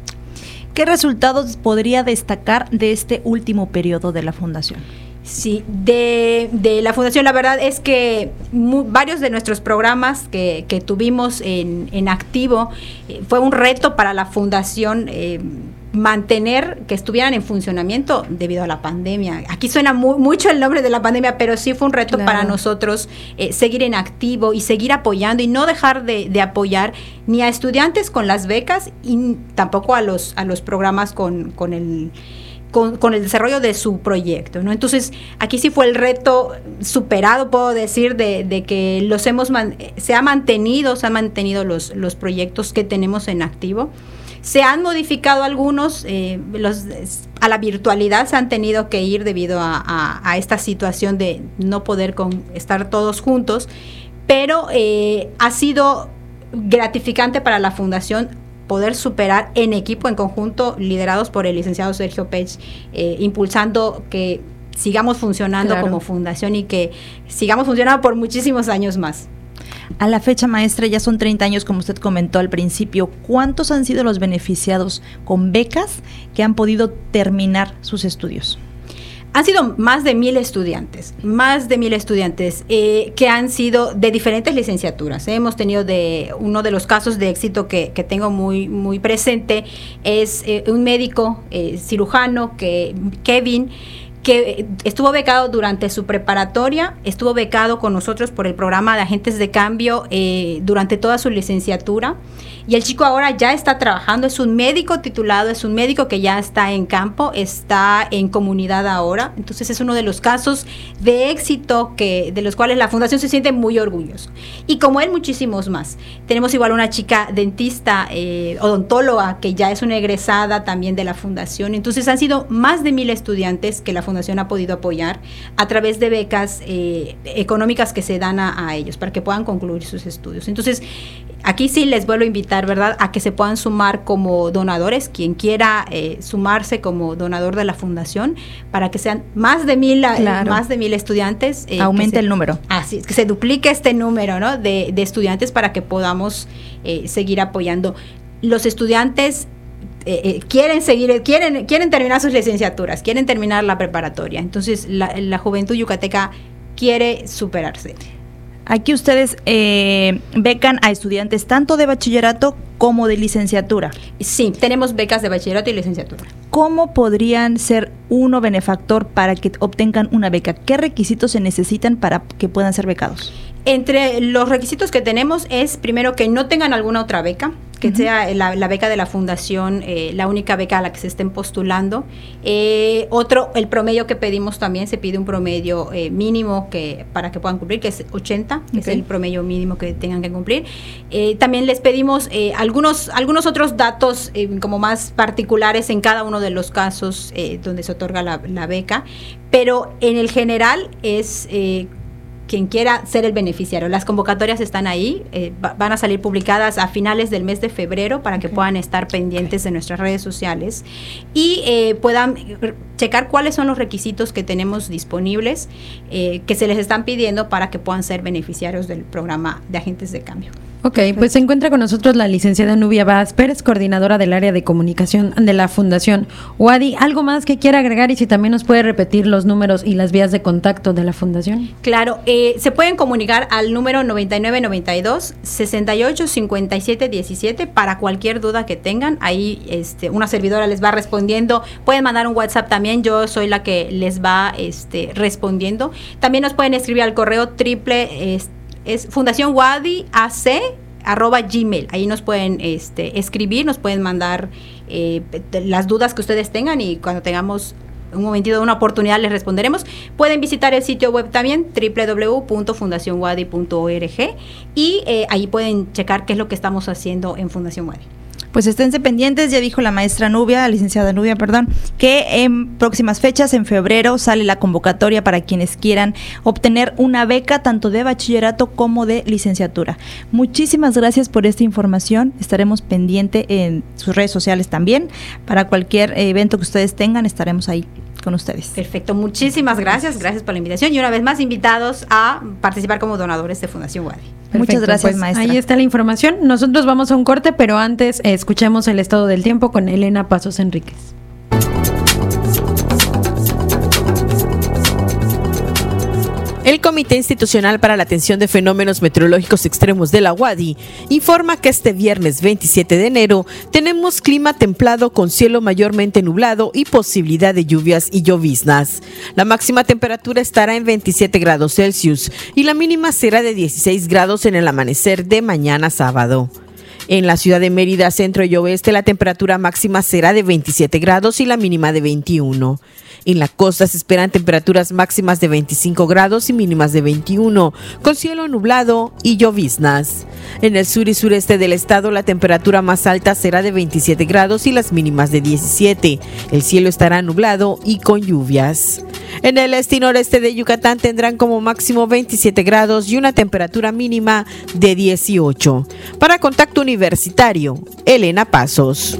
¿Qué resultados podría destacar de este último periodo de la fundación? Sí, de, de, la Fundación, la verdad es que varios de nuestros programas que, que tuvimos en, en activo eh, fue un reto para la Fundación. Eh, mantener que estuvieran en funcionamiento debido a la pandemia. Aquí suena mucho el nombre de la pandemia, pero sí fue un reto para nosotros eh, seguir en activo y seguir apoyando y no dejar de, de, apoyar ni a estudiantes con las becas y tampoco a los, a los programas con, con el con, el desarrollo de su proyecto, ¿no? Entonces, aquí sí fue el reto superado, puedo decir, de, que los hemos se ha mantenido, se han mantenido los, los proyectos que tenemos en activo. Se han modificado algunos, eh, los, a la virtualidad se han tenido que ir debido a, esta situación de no poder con, estar todos juntos, pero eh, ha sido gratificante para la fundación poder superar en equipo, en conjunto, liderados por el licenciado Sergio Pech, eh, impulsando que sigamos funcionando como fundación y que sigamos funcionando por muchísimos años más. A la fecha maestra ya son 30 años, como usted comentó al principio. ¿Cuántos han sido los beneficiados con becas que han podido terminar sus estudios? Han sido más de mil estudiantes, más de mil estudiantes eh, que han sido de diferentes licenciaturas. Hemos tenido de uno de los casos de éxito que, tengo muy, muy presente es eh, un médico eh, cirujano que Kevin que estuvo becado durante su preparatoria, estuvo becado con nosotros por el programa de agentes de cambio durante toda su licenciatura y el chico ahora ya está trabajando, es un médico titulado, es un médico que ya está en campo, está en comunidad ahora. Entonces es uno de los casos de éxito que, de los cuales la fundación se siente muy orgulloso. Y como él, muchísimos más. Tenemos igual una chica dentista, eh, odontóloga, que ya es una egresada también de la fundación. Entonces han sido más de mil estudiantes que la fundación ha podido apoyar a través de becas eh, económicas que se dan a, a ellos para que puedan concluir sus estudios. Entonces, aquí sí les vuelvo a invitar ¿verdad?, a que se puedan sumar como donadores, quien quiera eh, sumarse como donador de la fundación, para que sean más de mil, eh, más de mil estudiantes. Eh, Aumente el número. Así, que se duplique este número, ¿no?, de, estudiantes para que podamos seguir apoyando. Los estudiantes quieren seguir, quieren, quieren terminar sus licenciaturas, quieren terminar la preparatoria. Entonces, la, la juventud yucateca quiere superarse. Aquí ustedes eh, becan a estudiantes tanto de bachillerato como de licenciatura. Sí, tenemos becas de bachillerato y licenciatura. ¿Cómo podrían ser uno benefactor para que obtengan una beca? ¿Qué requisitos se necesitan para que puedan ser becados? Entre los requisitos que tenemos es primero que no tengan alguna otra beca, que sea la, beca de la fundación eh, la única beca a la que se estén postulando. Eh, otro, el promedio que pedimos también, se pide un promedio eh, mínimo que para que puedan cumplir, que es 80, que es el promedio mínimo que tengan que cumplir. también les pedimos algunos, algunos otros datos como más particulares en cada uno de los casos donde se otorga la, la, beca, pero en el general es quien quiera ser el beneficiario. Las convocatorias están ahí, eh, van a salir publicadas a finales del mes de febrero para que puedan estar pendientes de nuestras redes sociales y eh, puedan checar cuáles son los requisitos que tenemos disponibles eh, que se les están pidiendo para que puedan ser beneficiarios del programa de agentes de cambio. Ok, pues se encuentra con nosotros la licenciada Nubia Vaz Pérez, coordinadora del área de comunicación de la Fundación Wadi. ¿Algo más que quiera agregar y si también nos puede repetir los números y las vías de contacto de la Fundación? Claro, eh, se pueden comunicar al número 9992 685717 para cualquier duda que tengan. Ahí este, una servidora les va respondiendo. Pueden mandar un WhatsApp también, yo soy la que les va este, respondiendo. También nos pueden escribir al correo triple. Este, es Fundación Wadi AC arroba gmail. Ahí nos pueden este, escribir, nos pueden mandar eh, las dudas que ustedes tengan y cuando tengamos un momentito, una oportunidad, les responderemos. Pueden visitar el sitio web también, www.fundacionwadi.org y eh, ahí pueden checar qué es lo que estamos haciendo en Fundación Wadi pues esténse pendientes, ya dijo la maestra Nubia, licenciada Nubia, perdón, que en próximas fechas, en febrero, sale la convocatoria para quienes quieran obtener una beca tanto de bachillerato como de licenciatura. Muchísimas gracias por esta información, estaremos pendiente en sus redes sociales también, para cualquier evento que ustedes tengan, estaremos ahí con ustedes. Perfecto, muchísimas gracias, gracias por la invitación y una vez más invitados a participar como donadores de Fundación Wadi. Muchas gracias, pues, maestra. Ahí está la información. Nosotros vamos a un corte, pero antes eh, escuchemos el estado del tiempo con Elena Pasos Enríquez. El Comité Institucional para la Atención de Fenómenos Meteorológicos Extremos de la UADI informa que este viernes 27 de enero tenemos clima templado con cielo mayormente nublado y posibilidad de lluvias y lloviznas. La máxima temperatura estará en 27 grados Celsius y la mínima será de 16 grados en el amanecer de mañana sábado. En la ciudad de Mérida, centro y oeste, la temperatura máxima será de 27 grados y la mínima de 21. En la costa se esperan temperaturas máximas de 25 grados y mínimas de 21, con cielo nublado y lloviznas. En el sur y sureste del estado la temperatura más alta será de 27 grados y las mínimas de 17. El cielo estará nublado y con lluvias. En el este y noreste de Yucatán tendrán como máximo 27 grados y una temperatura mínima de 18. Para Contacto Universitario, Elena Pasos.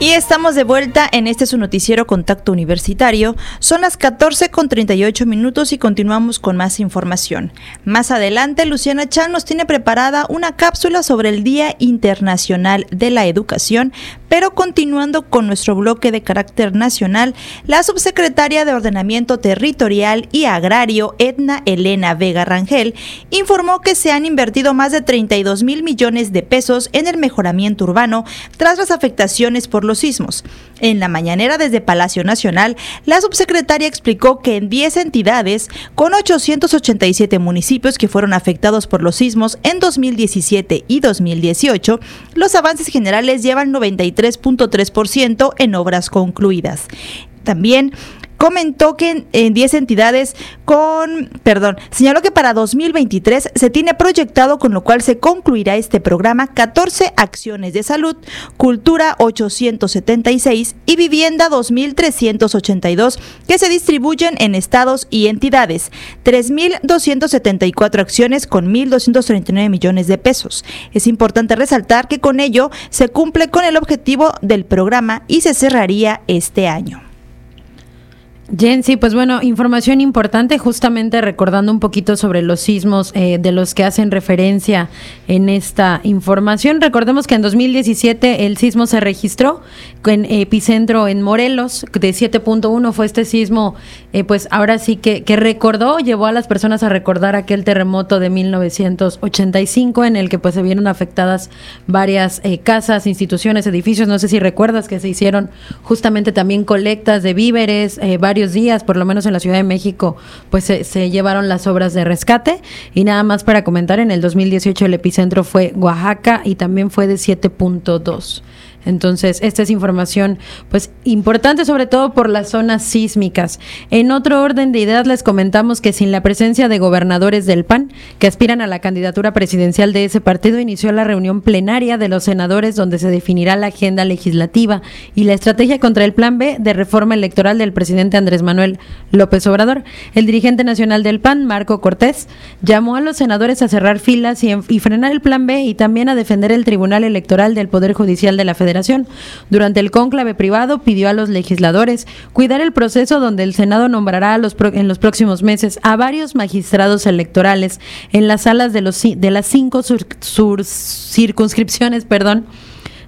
Y estamos de vuelta en este su noticiero Contacto Universitario. Son las 14 con 38 minutos y continuamos con más información. Más adelante, Luciana Chan nos tiene preparada una cápsula sobre el Día Internacional de la Educación, pero continuando con nuestro bloque de carácter nacional, la subsecretaria de Ordenamiento Territorial y Agrario, Edna Elena Vega Rangel, informó que se han invertido más de 32 mil millones de pesos en el mejoramiento urbano tras las afectaciones por los sismos. En la mañanera desde Palacio Nacional, la subsecretaria explicó que en 10 entidades, con 887 municipios que fueron afectados por los sismos en 2017 y 2018, los avances generales llevan 93.3% en obras concluidas. También comentó que en 10 entidades con, perdón, señaló que para 2023 se tiene proyectado con lo cual se concluirá este programa 14 acciones de salud, cultura 876 y vivienda 2382 que se distribuyen en estados y entidades, 3274 acciones con 1239 millones de pesos. Es importante resaltar que con ello se cumple con el objetivo del programa y se cerraría este año. Jen, sí, pues bueno, información importante, justamente recordando un poquito sobre los sismos eh, de los que hacen referencia en esta información. Recordemos que en 2017 el sismo se registró en epicentro en Morelos, de 7.1 fue este sismo, eh, pues ahora sí que, que recordó, llevó a las personas a recordar aquel terremoto de 1985 en el que pues se vieron afectadas varias eh, casas, instituciones, edificios. No sé si recuerdas que se hicieron justamente también colectas de víveres, varios días, por lo menos en la Ciudad de México, pues se, se, llevaron las obras de rescate. Y nada más para comentar, en el 2018 el epicentro fue Oaxaca y también fue de 7.2. Entonces, esta es información pues importante sobre todo por las zonas sísmicas. En otro orden de ideas les comentamos que sin la presencia de gobernadores del PAN que aspiran a la candidatura presidencial de ese partido inició la reunión plenaria de los senadores donde se definirá la agenda legislativa y la estrategia contra el plan B de reforma electoral del presidente Andrés Manuel López Obrador. El dirigente nacional del PAN, Marco Cortés, llamó a los senadores a cerrar filas y, y frenar el plan B y también a defender el Tribunal Electoral del Poder Judicial de la Federación durante el cónclave privado pidió a los legisladores cuidar el proceso donde el Senado nombrará a los en los próximos meses a varios magistrados electorales en las salas de, los, de las cinco circunscripciones, perdón,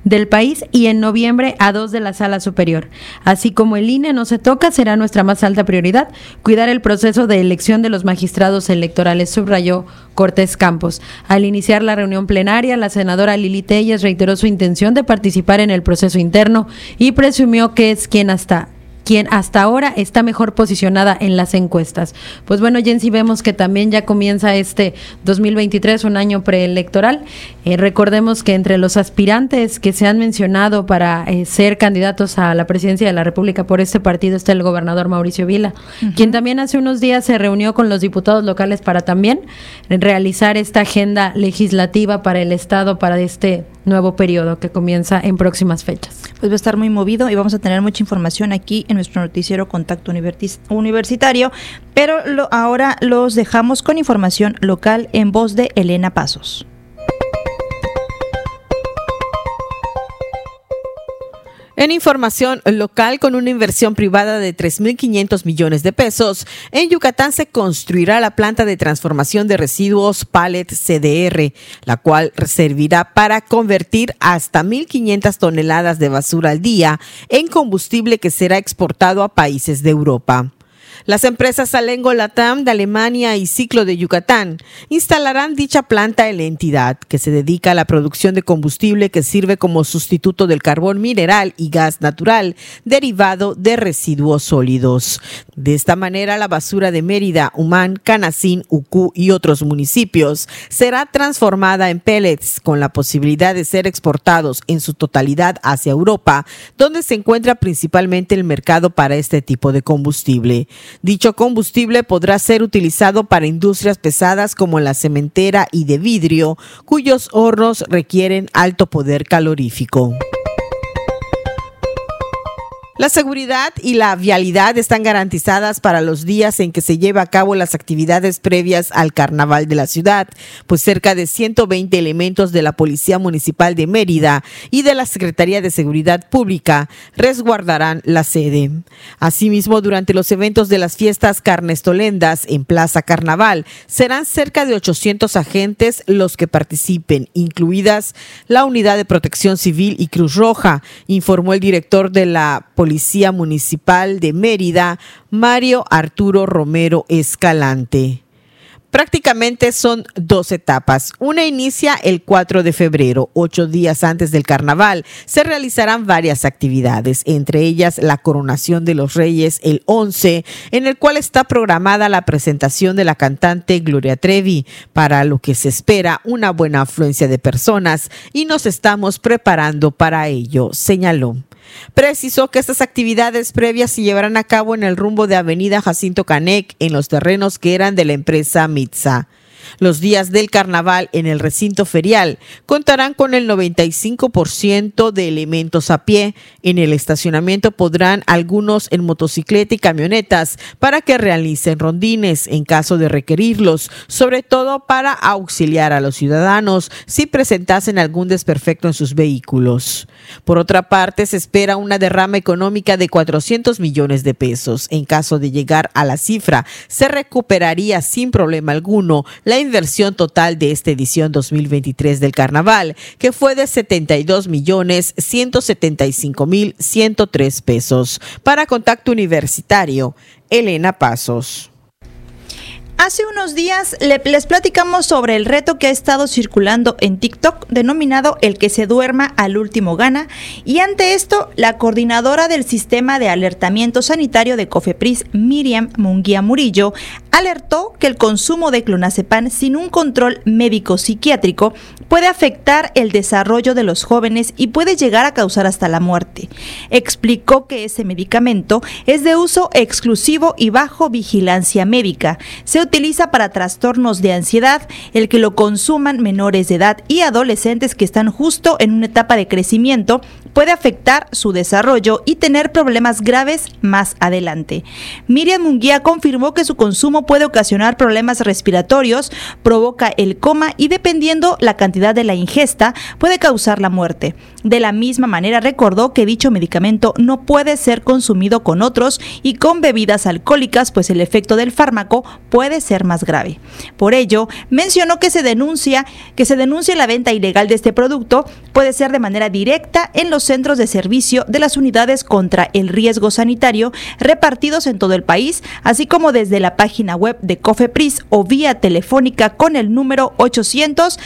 del país y en noviembre a dos de la sala superior. Así como el INE no se toca, será nuestra más alta prioridad cuidar el proceso de elección de los magistrados electorales, subrayó Cortés Campos. Al iniciar la reunión plenaria, la senadora Lili Telles reiteró su intención de participar en el proceso interno y presumió que es quien hasta quien hasta ahora está mejor posicionada en las encuestas. Pues bueno, Jensi, vemos que también ya comienza este 2023, un año preelectoral. Eh, recordemos que entre los aspirantes que se han mencionado para eh, ser candidatos a la presidencia de la República por este partido está el gobernador Mauricio Vila, quien también hace unos días se reunió con los diputados locales para también realizar esta agenda legislativa para el Estado para este nuevo periodo que comienza en próximas fechas. Pues va a estar muy movido y vamos a tener mucha información aquí en nuestro noticiero Contacto Universitario, pero ahora los dejamos con información local en voz de Elena Pasos. En información local, con una inversión privada de 3.500 millones de pesos, en Yucatán se construirá la planta de transformación de residuos Pallet CDR, la cual servirá para convertir hasta 1.500 toneladas de basura al día en combustible que será exportado a países de Europa. Las empresas Salengo Latam de Alemania y Ciclo de Yucatán instalarán dicha planta en la entidad, que se dedica a la producción de combustible que sirve como sustituto del carbón mineral y gas natural derivado de residuos sólidos. De esta manera, la basura de Mérida, Humán, Canacín, Ucú y otros municipios será transformada en pellets con la posibilidad de ser exportados en su totalidad hacia Europa, donde se encuentra principalmente el mercado para este tipo de combustible. Dicho combustible podrá ser utilizado para industrias pesadas como la cementera y de vidrio, cuyos hornos requieren alto poder calorífico. La seguridad y la vialidad están garantizadas para los días en que se lleva a cabo las actividades previas al carnaval de la ciudad, pues cerca de 120 elementos de la Policía Municipal de Mérida y de la Secretaría de Seguridad Pública resguardarán la sede. Asimismo, durante los eventos de las fiestas carnestolendas en Plaza Carnaval, serán cerca de 800 agentes los que participen, incluidas la Unidad de Protección Civil y Cruz Roja, informó el director de la Policía Policía Municipal de Mérida, Mario Arturo Romero Escalante. Prácticamente son dos etapas. Una inicia el 4 de febrero, ocho días antes del carnaval. Se realizarán varias actividades, entre ellas la coronación de los reyes el 11, en el cual está programada la presentación de la cantante Gloria Trevi, para lo que se espera una buena afluencia de personas y nos estamos preparando para ello, señaló. Precisó que estas actividades previas se llevarán a cabo en el rumbo de Avenida Jacinto Canec, en los terrenos que eran de la empresa Mitza. Los días del carnaval en el recinto ferial contarán con el 95% de elementos a pie. En el estacionamiento podrán algunos en motocicleta y camionetas para que realicen rondines en caso de requerirlos, sobre todo para auxiliar a los ciudadanos si presentasen algún desperfecto en sus vehículos. Por otra parte, se espera una derrama económica de 400 millones de pesos. En caso de llegar a la cifra, se recuperaría sin problema alguno la inversión total de esta edición 2023 del carnaval, que fue de 72 millones 175 mil 103 pesos. Para Contacto Universitario, Elena Pasos. Hace unos días les platicamos sobre el reto que ha estado circulando en TikTok denominado El que se duerma al último gana y ante esto la coordinadora del sistema de alertamiento sanitario de Cofepris, Miriam Munguía Murillo, alertó que el consumo de clonazepam sin un control médico psiquiátrico puede afectar el desarrollo de los jóvenes y puede llegar a causar hasta la muerte. Explicó que ese medicamento es de uso exclusivo y bajo vigilancia médica. Se utiliza para trastornos de ansiedad, el que lo consuman menores de edad y adolescentes que están justo en una etapa de crecimiento puede afectar su desarrollo y tener problemas graves más adelante. Miriam Munguía confirmó que su consumo puede ocasionar problemas respiratorios, provoca el coma y dependiendo la cantidad de la ingesta puede causar la muerte. De la misma manera recordó que dicho medicamento no puede ser consumido con otros y con bebidas alcohólicas, pues el efecto del fármaco puede ser más grave. Por ello, mencionó que se denuncia que se denuncie la venta ilegal de este producto puede ser de manera directa en los centros de servicio de las unidades contra el riesgo sanitario repartidos en todo el país, así como desde la página web de Cofepris o vía telefónica con el número 800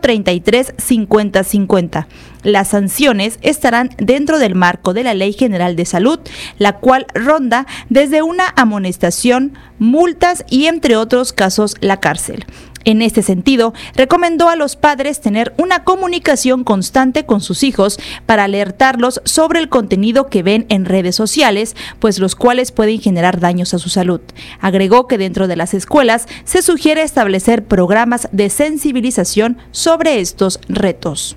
033 5050. Las sanciones estarán dentro del marco de la Ley General de Salud, la cual ronda desde una amonestación, multas y entre otros casos la cárcel. En este sentido, recomendó a los padres tener una comunicación constante con sus hijos para alertarlos sobre el contenido que ven en redes sociales, pues los cuales pueden generar daños a su salud. Agregó que dentro de las escuelas se sugiere establecer programas de sensibilización sobre estos retos.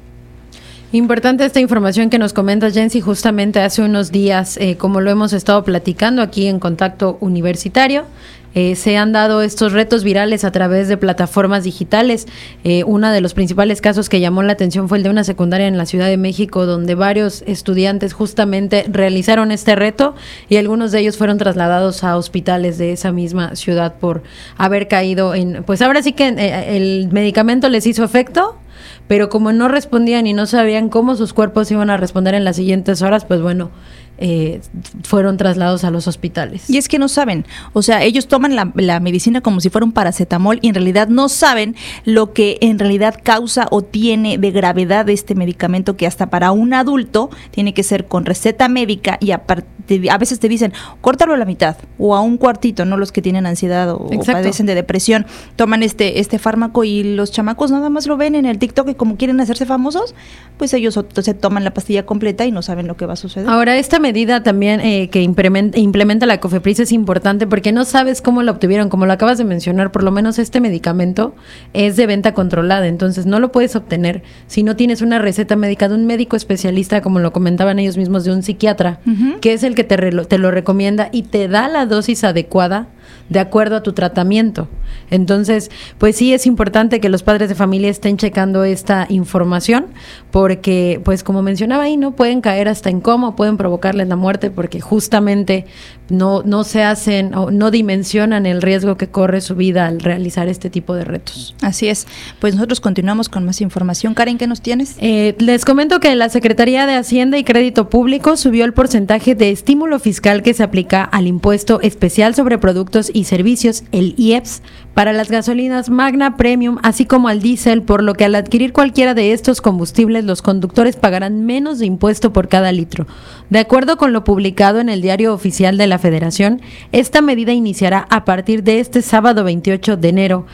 Importante esta información que nos comenta Jensi justamente hace unos días, eh, como lo hemos estado platicando aquí en Contacto Universitario. Eh, se han dado estos retos virales a través de plataformas digitales. Eh, uno de los principales casos que llamó la atención fue el de una secundaria en la Ciudad de México, donde varios estudiantes justamente realizaron este reto y algunos de ellos fueron trasladados a hospitales de esa misma ciudad por haber caído en, pues ahora sí que eh, el medicamento les hizo efecto, pero como no respondían y no sabían cómo sus cuerpos iban a responder en las siguientes horas, pues bueno, eh, fueron trasladados a los hospitales. Y es que no saben, o sea, ellos toman la, la, medicina como si fuera un paracetamol y en realidad no saben lo que en realidad causa o tiene de gravedad este medicamento que hasta para un adulto tiene que ser con receta médica y aparte a veces te dicen, córtalo a la mitad o a un cuartito, no los que tienen ansiedad o, o, padecen de depresión, toman este, este fármaco y los chamacos nada más lo ven en el TikTok y como quieren hacerse famosos, pues ellos se toman la pastilla completa y no saben lo que va a suceder. Ahora, esta medida también eh, que implementa, implementa la COFEPRIS es importante porque no sabes cómo la obtuvieron, como lo acabas de mencionar, por lo menos este medicamento es de venta controlada, entonces no lo puedes obtener si no tienes una receta médica de un médico especialista, como lo comentaban ellos mismos, de un psiquiatra, uh -huh. que es el que te, te lo recomienda y te da la dosis adecuada de acuerdo a tu tratamiento. Entonces, pues sí es importante que los padres de familia estén checando esta información porque, pues como mencionaba ahí, no pueden caer hasta en coma, pueden provocarles la muerte porque justamente no, no se hacen o no dimensionan el riesgo que corre su vida al realizar este tipo de retos. Así es. Pues nosotros continuamos con más información. Karen, ¿qué nos tienes? Eh, les comento que la Secretaría de Hacienda y Crédito Público subió el porcentaje de estímulo fiscal que se aplica al impuesto especial sobre productos y servicios, el IEPS, para las gasolinas Magna Premium, así como al diésel, por lo que al adquirir cualquiera de estos combustibles, los conductores pagarán menos de impuesto por cada litro. De acuerdo con lo publicado en el Diario Oficial de la Federación, esta medida iniciará a partir de este sábado 28 de enero.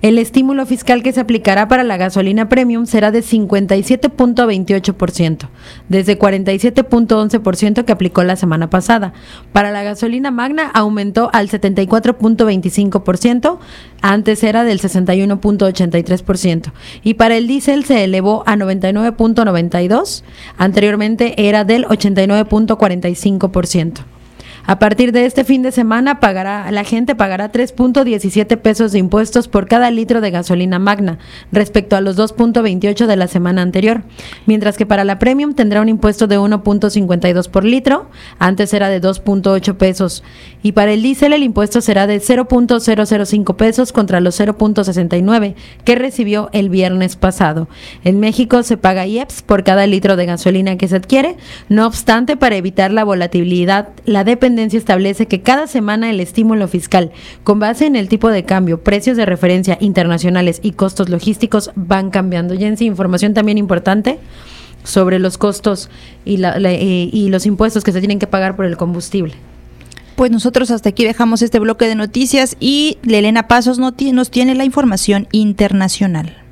El estímulo fiscal que se aplicará para la gasolina premium será de 57.28%, desde 47.11% que aplicó la semana pasada. Para la gasolina magna aumentó al 74.25%, antes era del 61.83%, y para el diésel se elevó a 99.92%, anteriormente era del 89.45%. A partir de este fin de semana pagará la gente pagará 3.17 pesos de impuestos por cada litro de gasolina magna respecto a los 2.28 de la semana anterior, mientras que para la premium tendrá un impuesto de 1.52 por litro, antes era de 2.8 pesos, y para el diésel el impuesto será de 0.005 pesos contra los 0.69 que recibió el viernes pasado. En México se paga IEPS por cada litro de gasolina que se adquiere, no obstante para evitar la volatilidad, la dependencia establece que cada semana el estímulo fiscal, con base en el tipo de cambio, precios de referencia internacionales y costos logísticos, van cambiando. Jensi, información también importante sobre los costos y, la, la, eh, y los impuestos que se tienen que pagar por el combustible. Pues nosotros hasta aquí dejamos este bloque de noticias y Elena Pasos nos tiene la información internacional.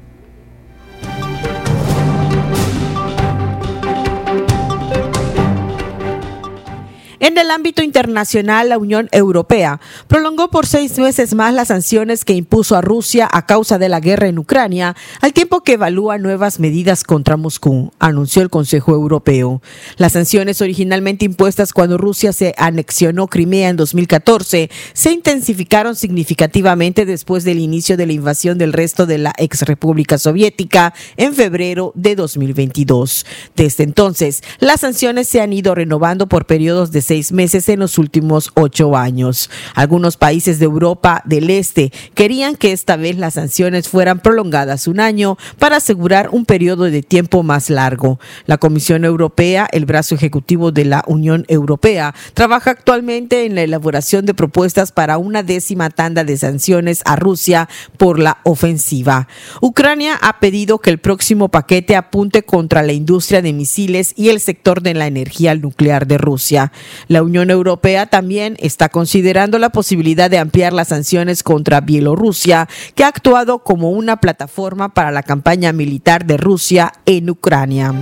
En el ámbito internacional, la Unión Europea prolongó por seis meses más las sanciones que impuso a Rusia a causa de la guerra en Ucrania, al tiempo que evalúa nuevas medidas contra Moscú, anunció el Consejo Europeo. Las sanciones originalmente impuestas cuando Rusia se anexionó Crimea en 2014 se intensificaron significativamente después del inicio de la invasión del resto de la ex República Soviética en febrero de 2022. Desde entonces, las sanciones se han ido renovando por periodos de seis meses en los últimos ocho años. Algunos países de Europa del Este querían que esta vez las sanciones fueran prolongadas un año para asegurar un periodo de tiempo más largo. La Comisión Europea, el brazo ejecutivo de la Unión Europea, trabaja actualmente en la elaboración de propuestas para una décima tanda de sanciones a Rusia por la ofensiva. Ucrania ha pedido que el próximo paquete apunte contra la industria de misiles y el sector de la energía nuclear de Rusia. La Unión Europea también está considerando la posibilidad de ampliar las sanciones contra Bielorrusia, que ha actuado como una plataforma para la campaña militar de Rusia en Ucrania.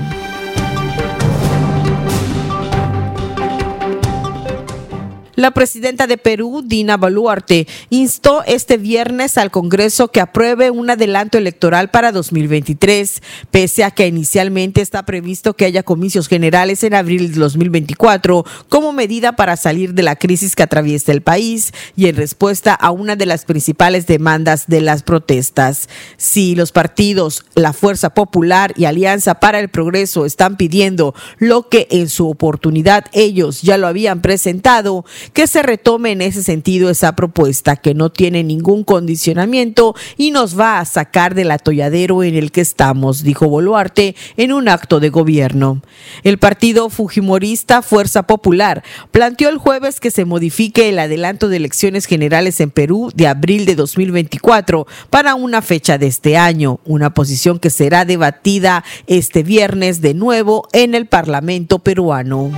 La presidenta de Perú, Dina Boluarte, instó este viernes al Congreso que apruebe un adelanto electoral para 2023, pese a que inicialmente está previsto que haya comicios generales en abril de 2024 como medida para salir de la crisis que atraviesa el país y en respuesta a una de las principales demandas de las protestas. Si los partidos, la Fuerza Popular y Alianza para el Progreso están pidiendo lo que en su oportunidad ellos ya lo habían presentado, que se retome en ese sentido esa propuesta que no tiene ningún condicionamiento y nos va a sacar del atolladero en el que estamos, dijo Boluarte en un acto de gobierno. El partido fujimorista Fuerza Popular planteó el jueves que se modifique el adelanto de elecciones generales en Perú de abril de 2024 para una fecha de este año, una posición que será debatida este viernes de nuevo en el Parlamento peruano.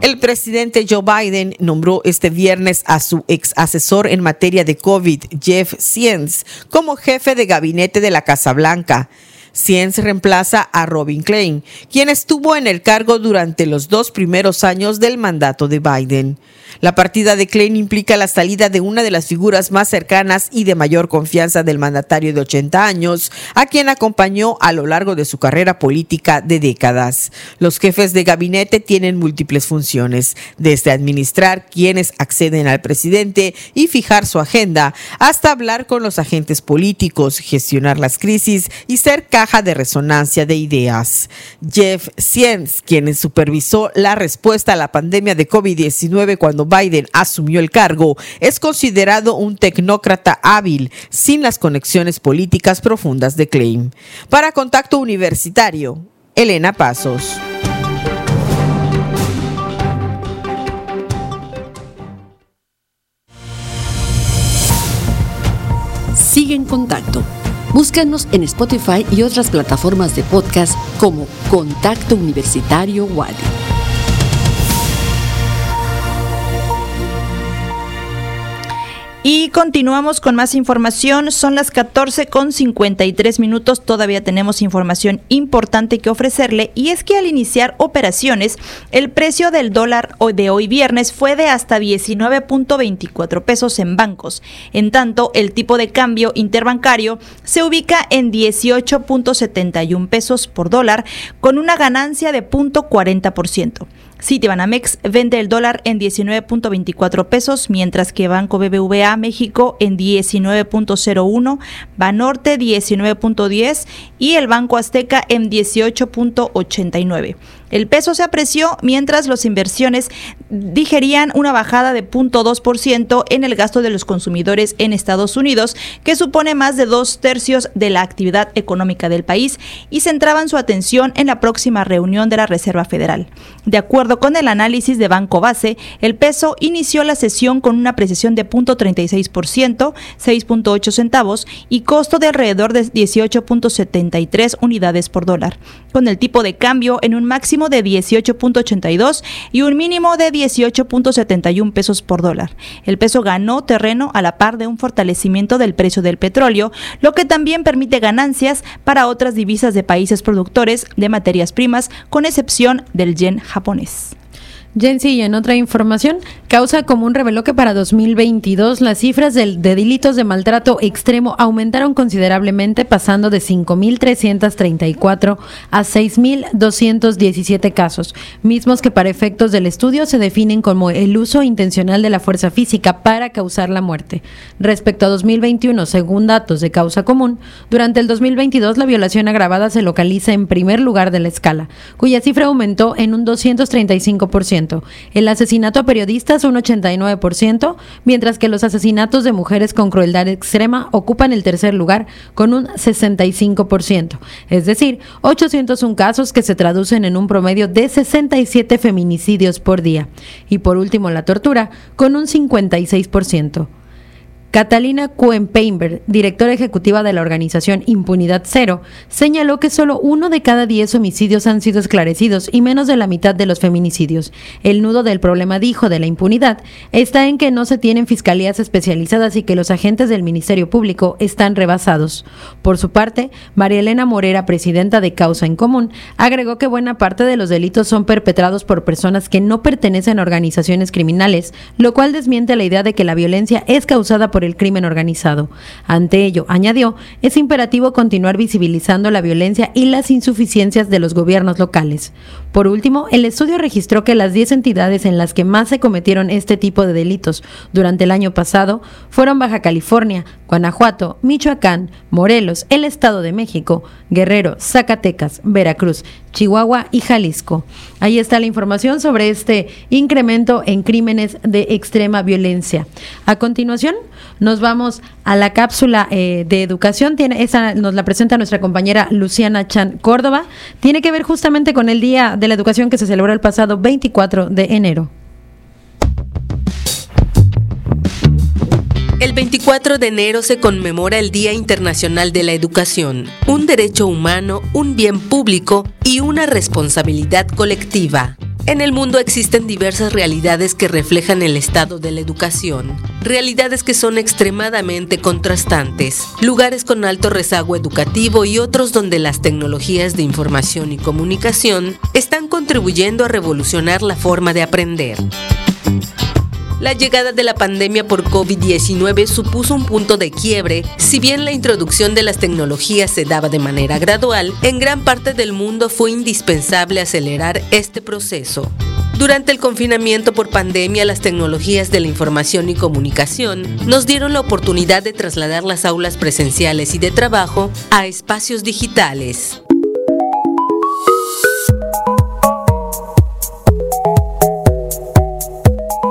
El presidente Joe Biden nombró este viernes a su ex asesor en materia de COVID, Jeff Sienz, como jefe de gabinete de la Casa Blanca. Sienz reemplaza a Robin Klein, quien estuvo en el cargo durante los dos primeros años del mandato de Biden. La partida de Klein implica la salida de una de las figuras más cercanas y de mayor confianza del mandatario de 80 años, a quien acompañó a lo largo de su carrera política de décadas. Los jefes de gabinete tienen múltiples funciones, desde administrar quienes acceden al presidente y fijar su agenda, hasta hablar con los agentes políticos, gestionar las crisis y ser caja de resonancia de ideas. Jeff Sienz, quien supervisó la respuesta a la pandemia de COVID-19 cuando Biden asumió el cargo, es considerado un tecnócrata hábil, sin las conexiones políticas profundas de Klein. Para Contacto Universitario, Elena Pasos. Sigue en contacto. Búscanos en Spotify y otras plataformas de podcast como Contacto Universitario Wadi. Y continuamos con más información. Son las 14 con 53 minutos. Todavía tenemos información importante que ofrecerle. Y es que al iniciar operaciones, el precio del dólar de hoy viernes fue de hasta 19.24 pesos en bancos. En tanto, el tipo de cambio interbancario se ubica en 18.71 pesos por dólar, con una ganancia de 0.40%. Citibanamex vende el dólar en 19.24 pesos, mientras que Banco BBVA México en 19.01, Banorte 19.10 y el Banco Azteca en 18.89. El peso se apreció mientras las inversiones digerían una bajada de 0.2% en el gasto de los consumidores en Estados Unidos, que supone más de dos tercios de la actividad económica del país, y centraban su atención en la próxima reunión de la Reserva Federal. De acuerdo con el análisis de Banco Base, el peso inició la sesión con una apreciación de 0.36%, 6.8 centavos, y costo de alrededor de 18.73 unidades por dólar, con el tipo de cambio en un máximo de 18.82 y un mínimo de 18.71 pesos por dólar. El peso ganó terreno a la par de un fortalecimiento del precio del petróleo, lo que también permite ganancias para otras divisas de países productores de materias primas, con excepción del yen japonés. Jensi, en otra información, Causa Común reveló que para 2022 las cifras de, de delitos de maltrato extremo aumentaron considerablemente, pasando de 5.334 a 6.217 casos, mismos que para efectos del estudio se definen como el uso intencional de la fuerza física para causar la muerte. Respecto a 2021, según datos de Causa Común, durante el 2022 la violación agravada se localiza en primer lugar de la escala, cuya cifra aumentó en un 235%. El asesinato a periodistas un 89%, mientras que los asesinatos de mujeres con crueldad extrema ocupan el tercer lugar con un 65%, es decir, 801 casos que se traducen en un promedio de 67 feminicidios por día. Y por último, la tortura con un 56%. Catalina Kuenpeinberg, directora ejecutiva de la organización Impunidad Cero, señaló que solo uno de cada diez homicidios han sido esclarecidos y menos de la mitad de los feminicidios. El nudo del problema, dijo, de la impunidad está en que no se tienen fiscalías especializadas y que los agentes del Ministerio Público están rebasados. Por su parte, María Elena Morera, presidenta de Causa en Común, agregó que buena parte de los delitos son perpetrados por personas que no pertenecen a organizaciones criminales, lo cual desmiente la idea de que la violencia es causada por el crimen organizado. Ante ello, añadió, es imperativo continuar visibilizando la violencia y las insuficiencias de los gobiernos locales. Por último, el estudio registró que las 10 entidades en las que más se cometieron este tipo de delitos durante el año pasado fueron Baja California, Guanajuato, Michoacán, Morelos, el Estado de México, Guerrero, Zacatecas, Veracruz, Chihuahua y Jalisco. Ahí está la información sobre este incremento en crímenes de extrema violencia. A continuación, nos vamos a la cápsula eh, de educación. Tiene, esa nos la presenta nuestra compañera Luciana Chan Córdoba. Tiene que ver justamente con el Día de la Educación que se celebró el pasado 24 de enero. El 24 de enero se conmemora el Día Internacional de la Educación, un derecho humano, un bien público y una responsabilidad colectiva. En el mundo existen diversas realidades que reflejan el estado de la educación, realidades que son extremadamente contrastantes, lugares con alto rezago educativo y otros donde las tecnologías de información y comunicación están contribuyendo a revolucionar la forma de aprender. La llegada de la pandemia por COVID-19 supuso un punto de quiebre, si bien la introducción de las tecnologías se daba de manera gradual, en gran parte del mundo fue indispensable acelerar este proceso. Durante el confinamiento por pandemia, las tecnologías de la información y comunicación nos dieron la oportunidad de trasladar las aulas presenciales y de trabajo a espacios digitales.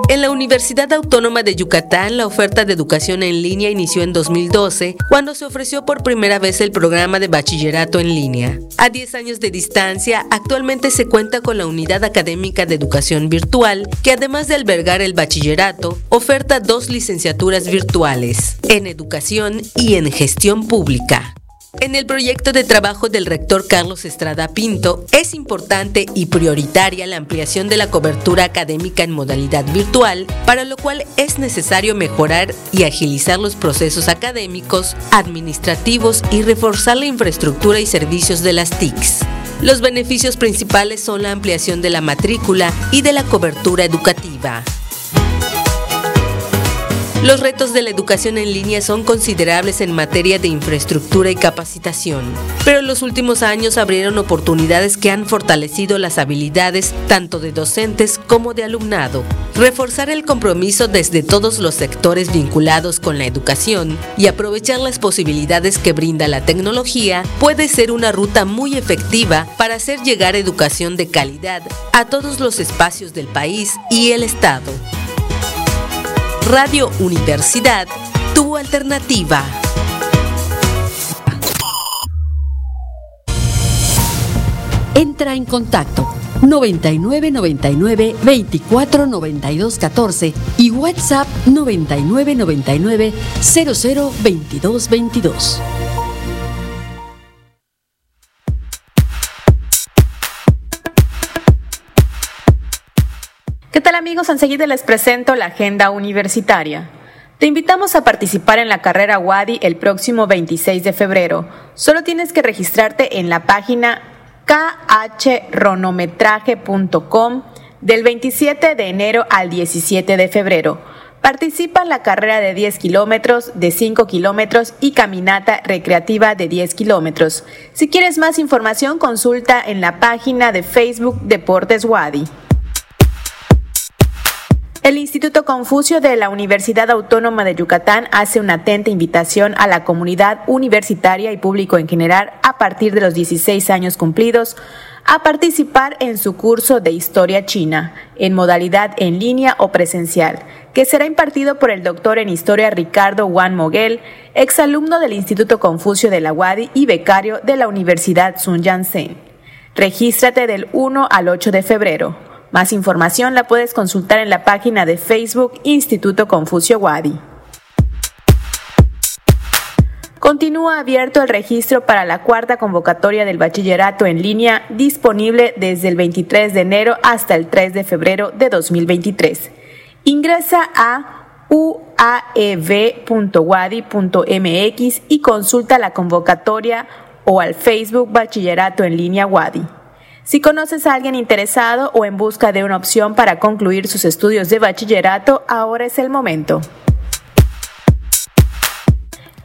En la Universidad Autónoma de Yucatán, la oferta de educación en línea inició en 2012, cuando se ofreció por primera vez el programa de bachillerato en línea. A 10 años de distancia, actualmente se cuenta con la Unidad Académica de Educación Virtual, que además de albergar el bachillerato, oferta dos licenciaturas virtuales, en educación y en gestión pública. En el proyecto de trabajo del rector Carlos Estrada Pinto, es importante y prioritaria la ampliación de la cobertura académica en modalidad virtual, para lo cual es necesario mejorar y agilizar los procesos académicos, administrativos y reforzar la infraestructura y servicios de las TICs. Los beneficios principales son la ampliación de la matrícula y de la cobertura educativa. Los retos de la educación en línea son considerables en materia de infraestructura y capacitación, pero los últimos años abrieron oportunidades que han fortalecido las habilidades tanto de docentes como de alumnado. Reforzar el compromiso desde todos los sectores vinculados con la educación y aprovechar las posibilidades que brinda la tecnología puede ser una ruta muy efectiva para hacer llegar educación de calidad a todos los espacios del país y el Estado. Radio Universidad, tu alternativa. Entra en contacto 99 99 24 92 14 y WhatsApp 99 99 00 22 22. Amigos? Enseguida les presento la agenda universitaria. Te invitamos a participar en la carrera WADI el próximo 26 de febrero. Solo tienes que registrarte en la página khronometraje.com del 27 de enero al 17 de febrero. Participa en la carrera de 10 kilómetros, de 5 kilómetros y caminata recreativa de 10 kilómetros. Si quieres más información, consulta en la página de Facebook Deportes Wadi. El Instituto Confucio de la Universidad Autónoma de Yucatán hace una atenta invitación a la comunidad universitaria y público en general a partir de los 16 años cumplidos a participar en su curso de Historia China, en modalidad en línea o presencial, que será impartido por el doctor en Historia Ricardo Juan Moguel, exalumno del Instituto Confucio de la UADI y becario de la Universidad Sun Yat-sen. Regístrate del 1 al 8 de febrero. Más información la puedes consultar en la página de Facebook Instituto Confucio Wadi. Continúa abierto el registro para la cuarta convocatoria del bachillerato en línea disponible desde el 23 de enero hasta el 3 de febrero de 2023. Ingresa a uaev.wadi.mx y consulta la convocatoria o al Facebook Bachillerato en línea Wadi. Si conoces a alguien interesado o en busca de una opción para concluir sus estudios de bachillerato, ahora es el momento.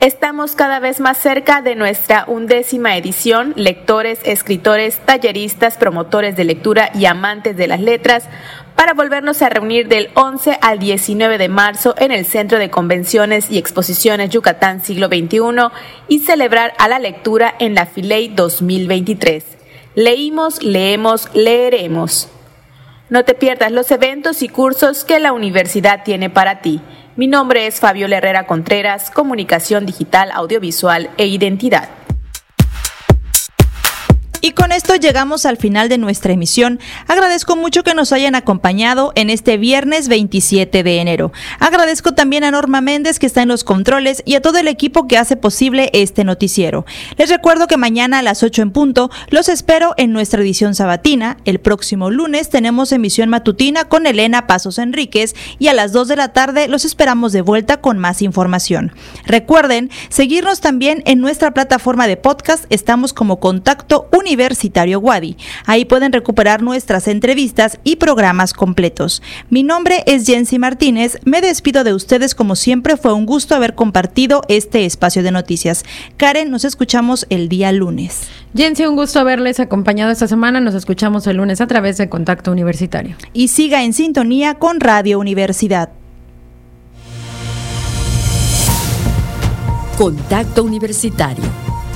Estamos cada vez más cerca de nuestra undécima edición. Lectores, escritores, talleristas, promotores de lectura y amantes de las letras para volvernos a reunir del 11 al 19 de marzo en el Centro de Convenciones y Exposiciones Yucatán Siglo XXI y celebrar a la lectura en la Filey 2023. Leímos, leemos, leeremos. No te pierdas los eventos y cursos que la universidad tiene para ti. Mi nombre es Fabio Herrera Contreras, Comunicación Digital, Audiovisual e Identidad. Y con esto llegamos al final de nuestra emisión. Agradezco mucho que nos hayan acompañado en este viernes 27 de enero. Agradezco también a Norma Méndez que está en los controles y a todo el equipo que hace posible este noticiero. Les recuerdo que mañana a las 8 en punto los espero en nuestra edición sabatina. El próximo lunes tenemos emisión matutina con Elena Pasos Enríquez y a las 2 de la tarde los esperamos de vuelta con más información. Recuerden seguirnos también en nuestra plataforma de podcast. Estamos como Contacto Universal Universitario Wadi. Ahí pueden recuperar nuestras entrevistas y programas completos. Mi nombre es Jensi Martínez. Me despido de ustedes como siempre. Fue un gusto haber compartido este espacio de noticias. Karen, nos escuchamos el día lunes. Jensi, un gusto haberles acompañado esta semana. Nos escuchamos el lunes a través de Contacto Universitario. Y siga en sintonía con Radio Universidad. Contacto Universitario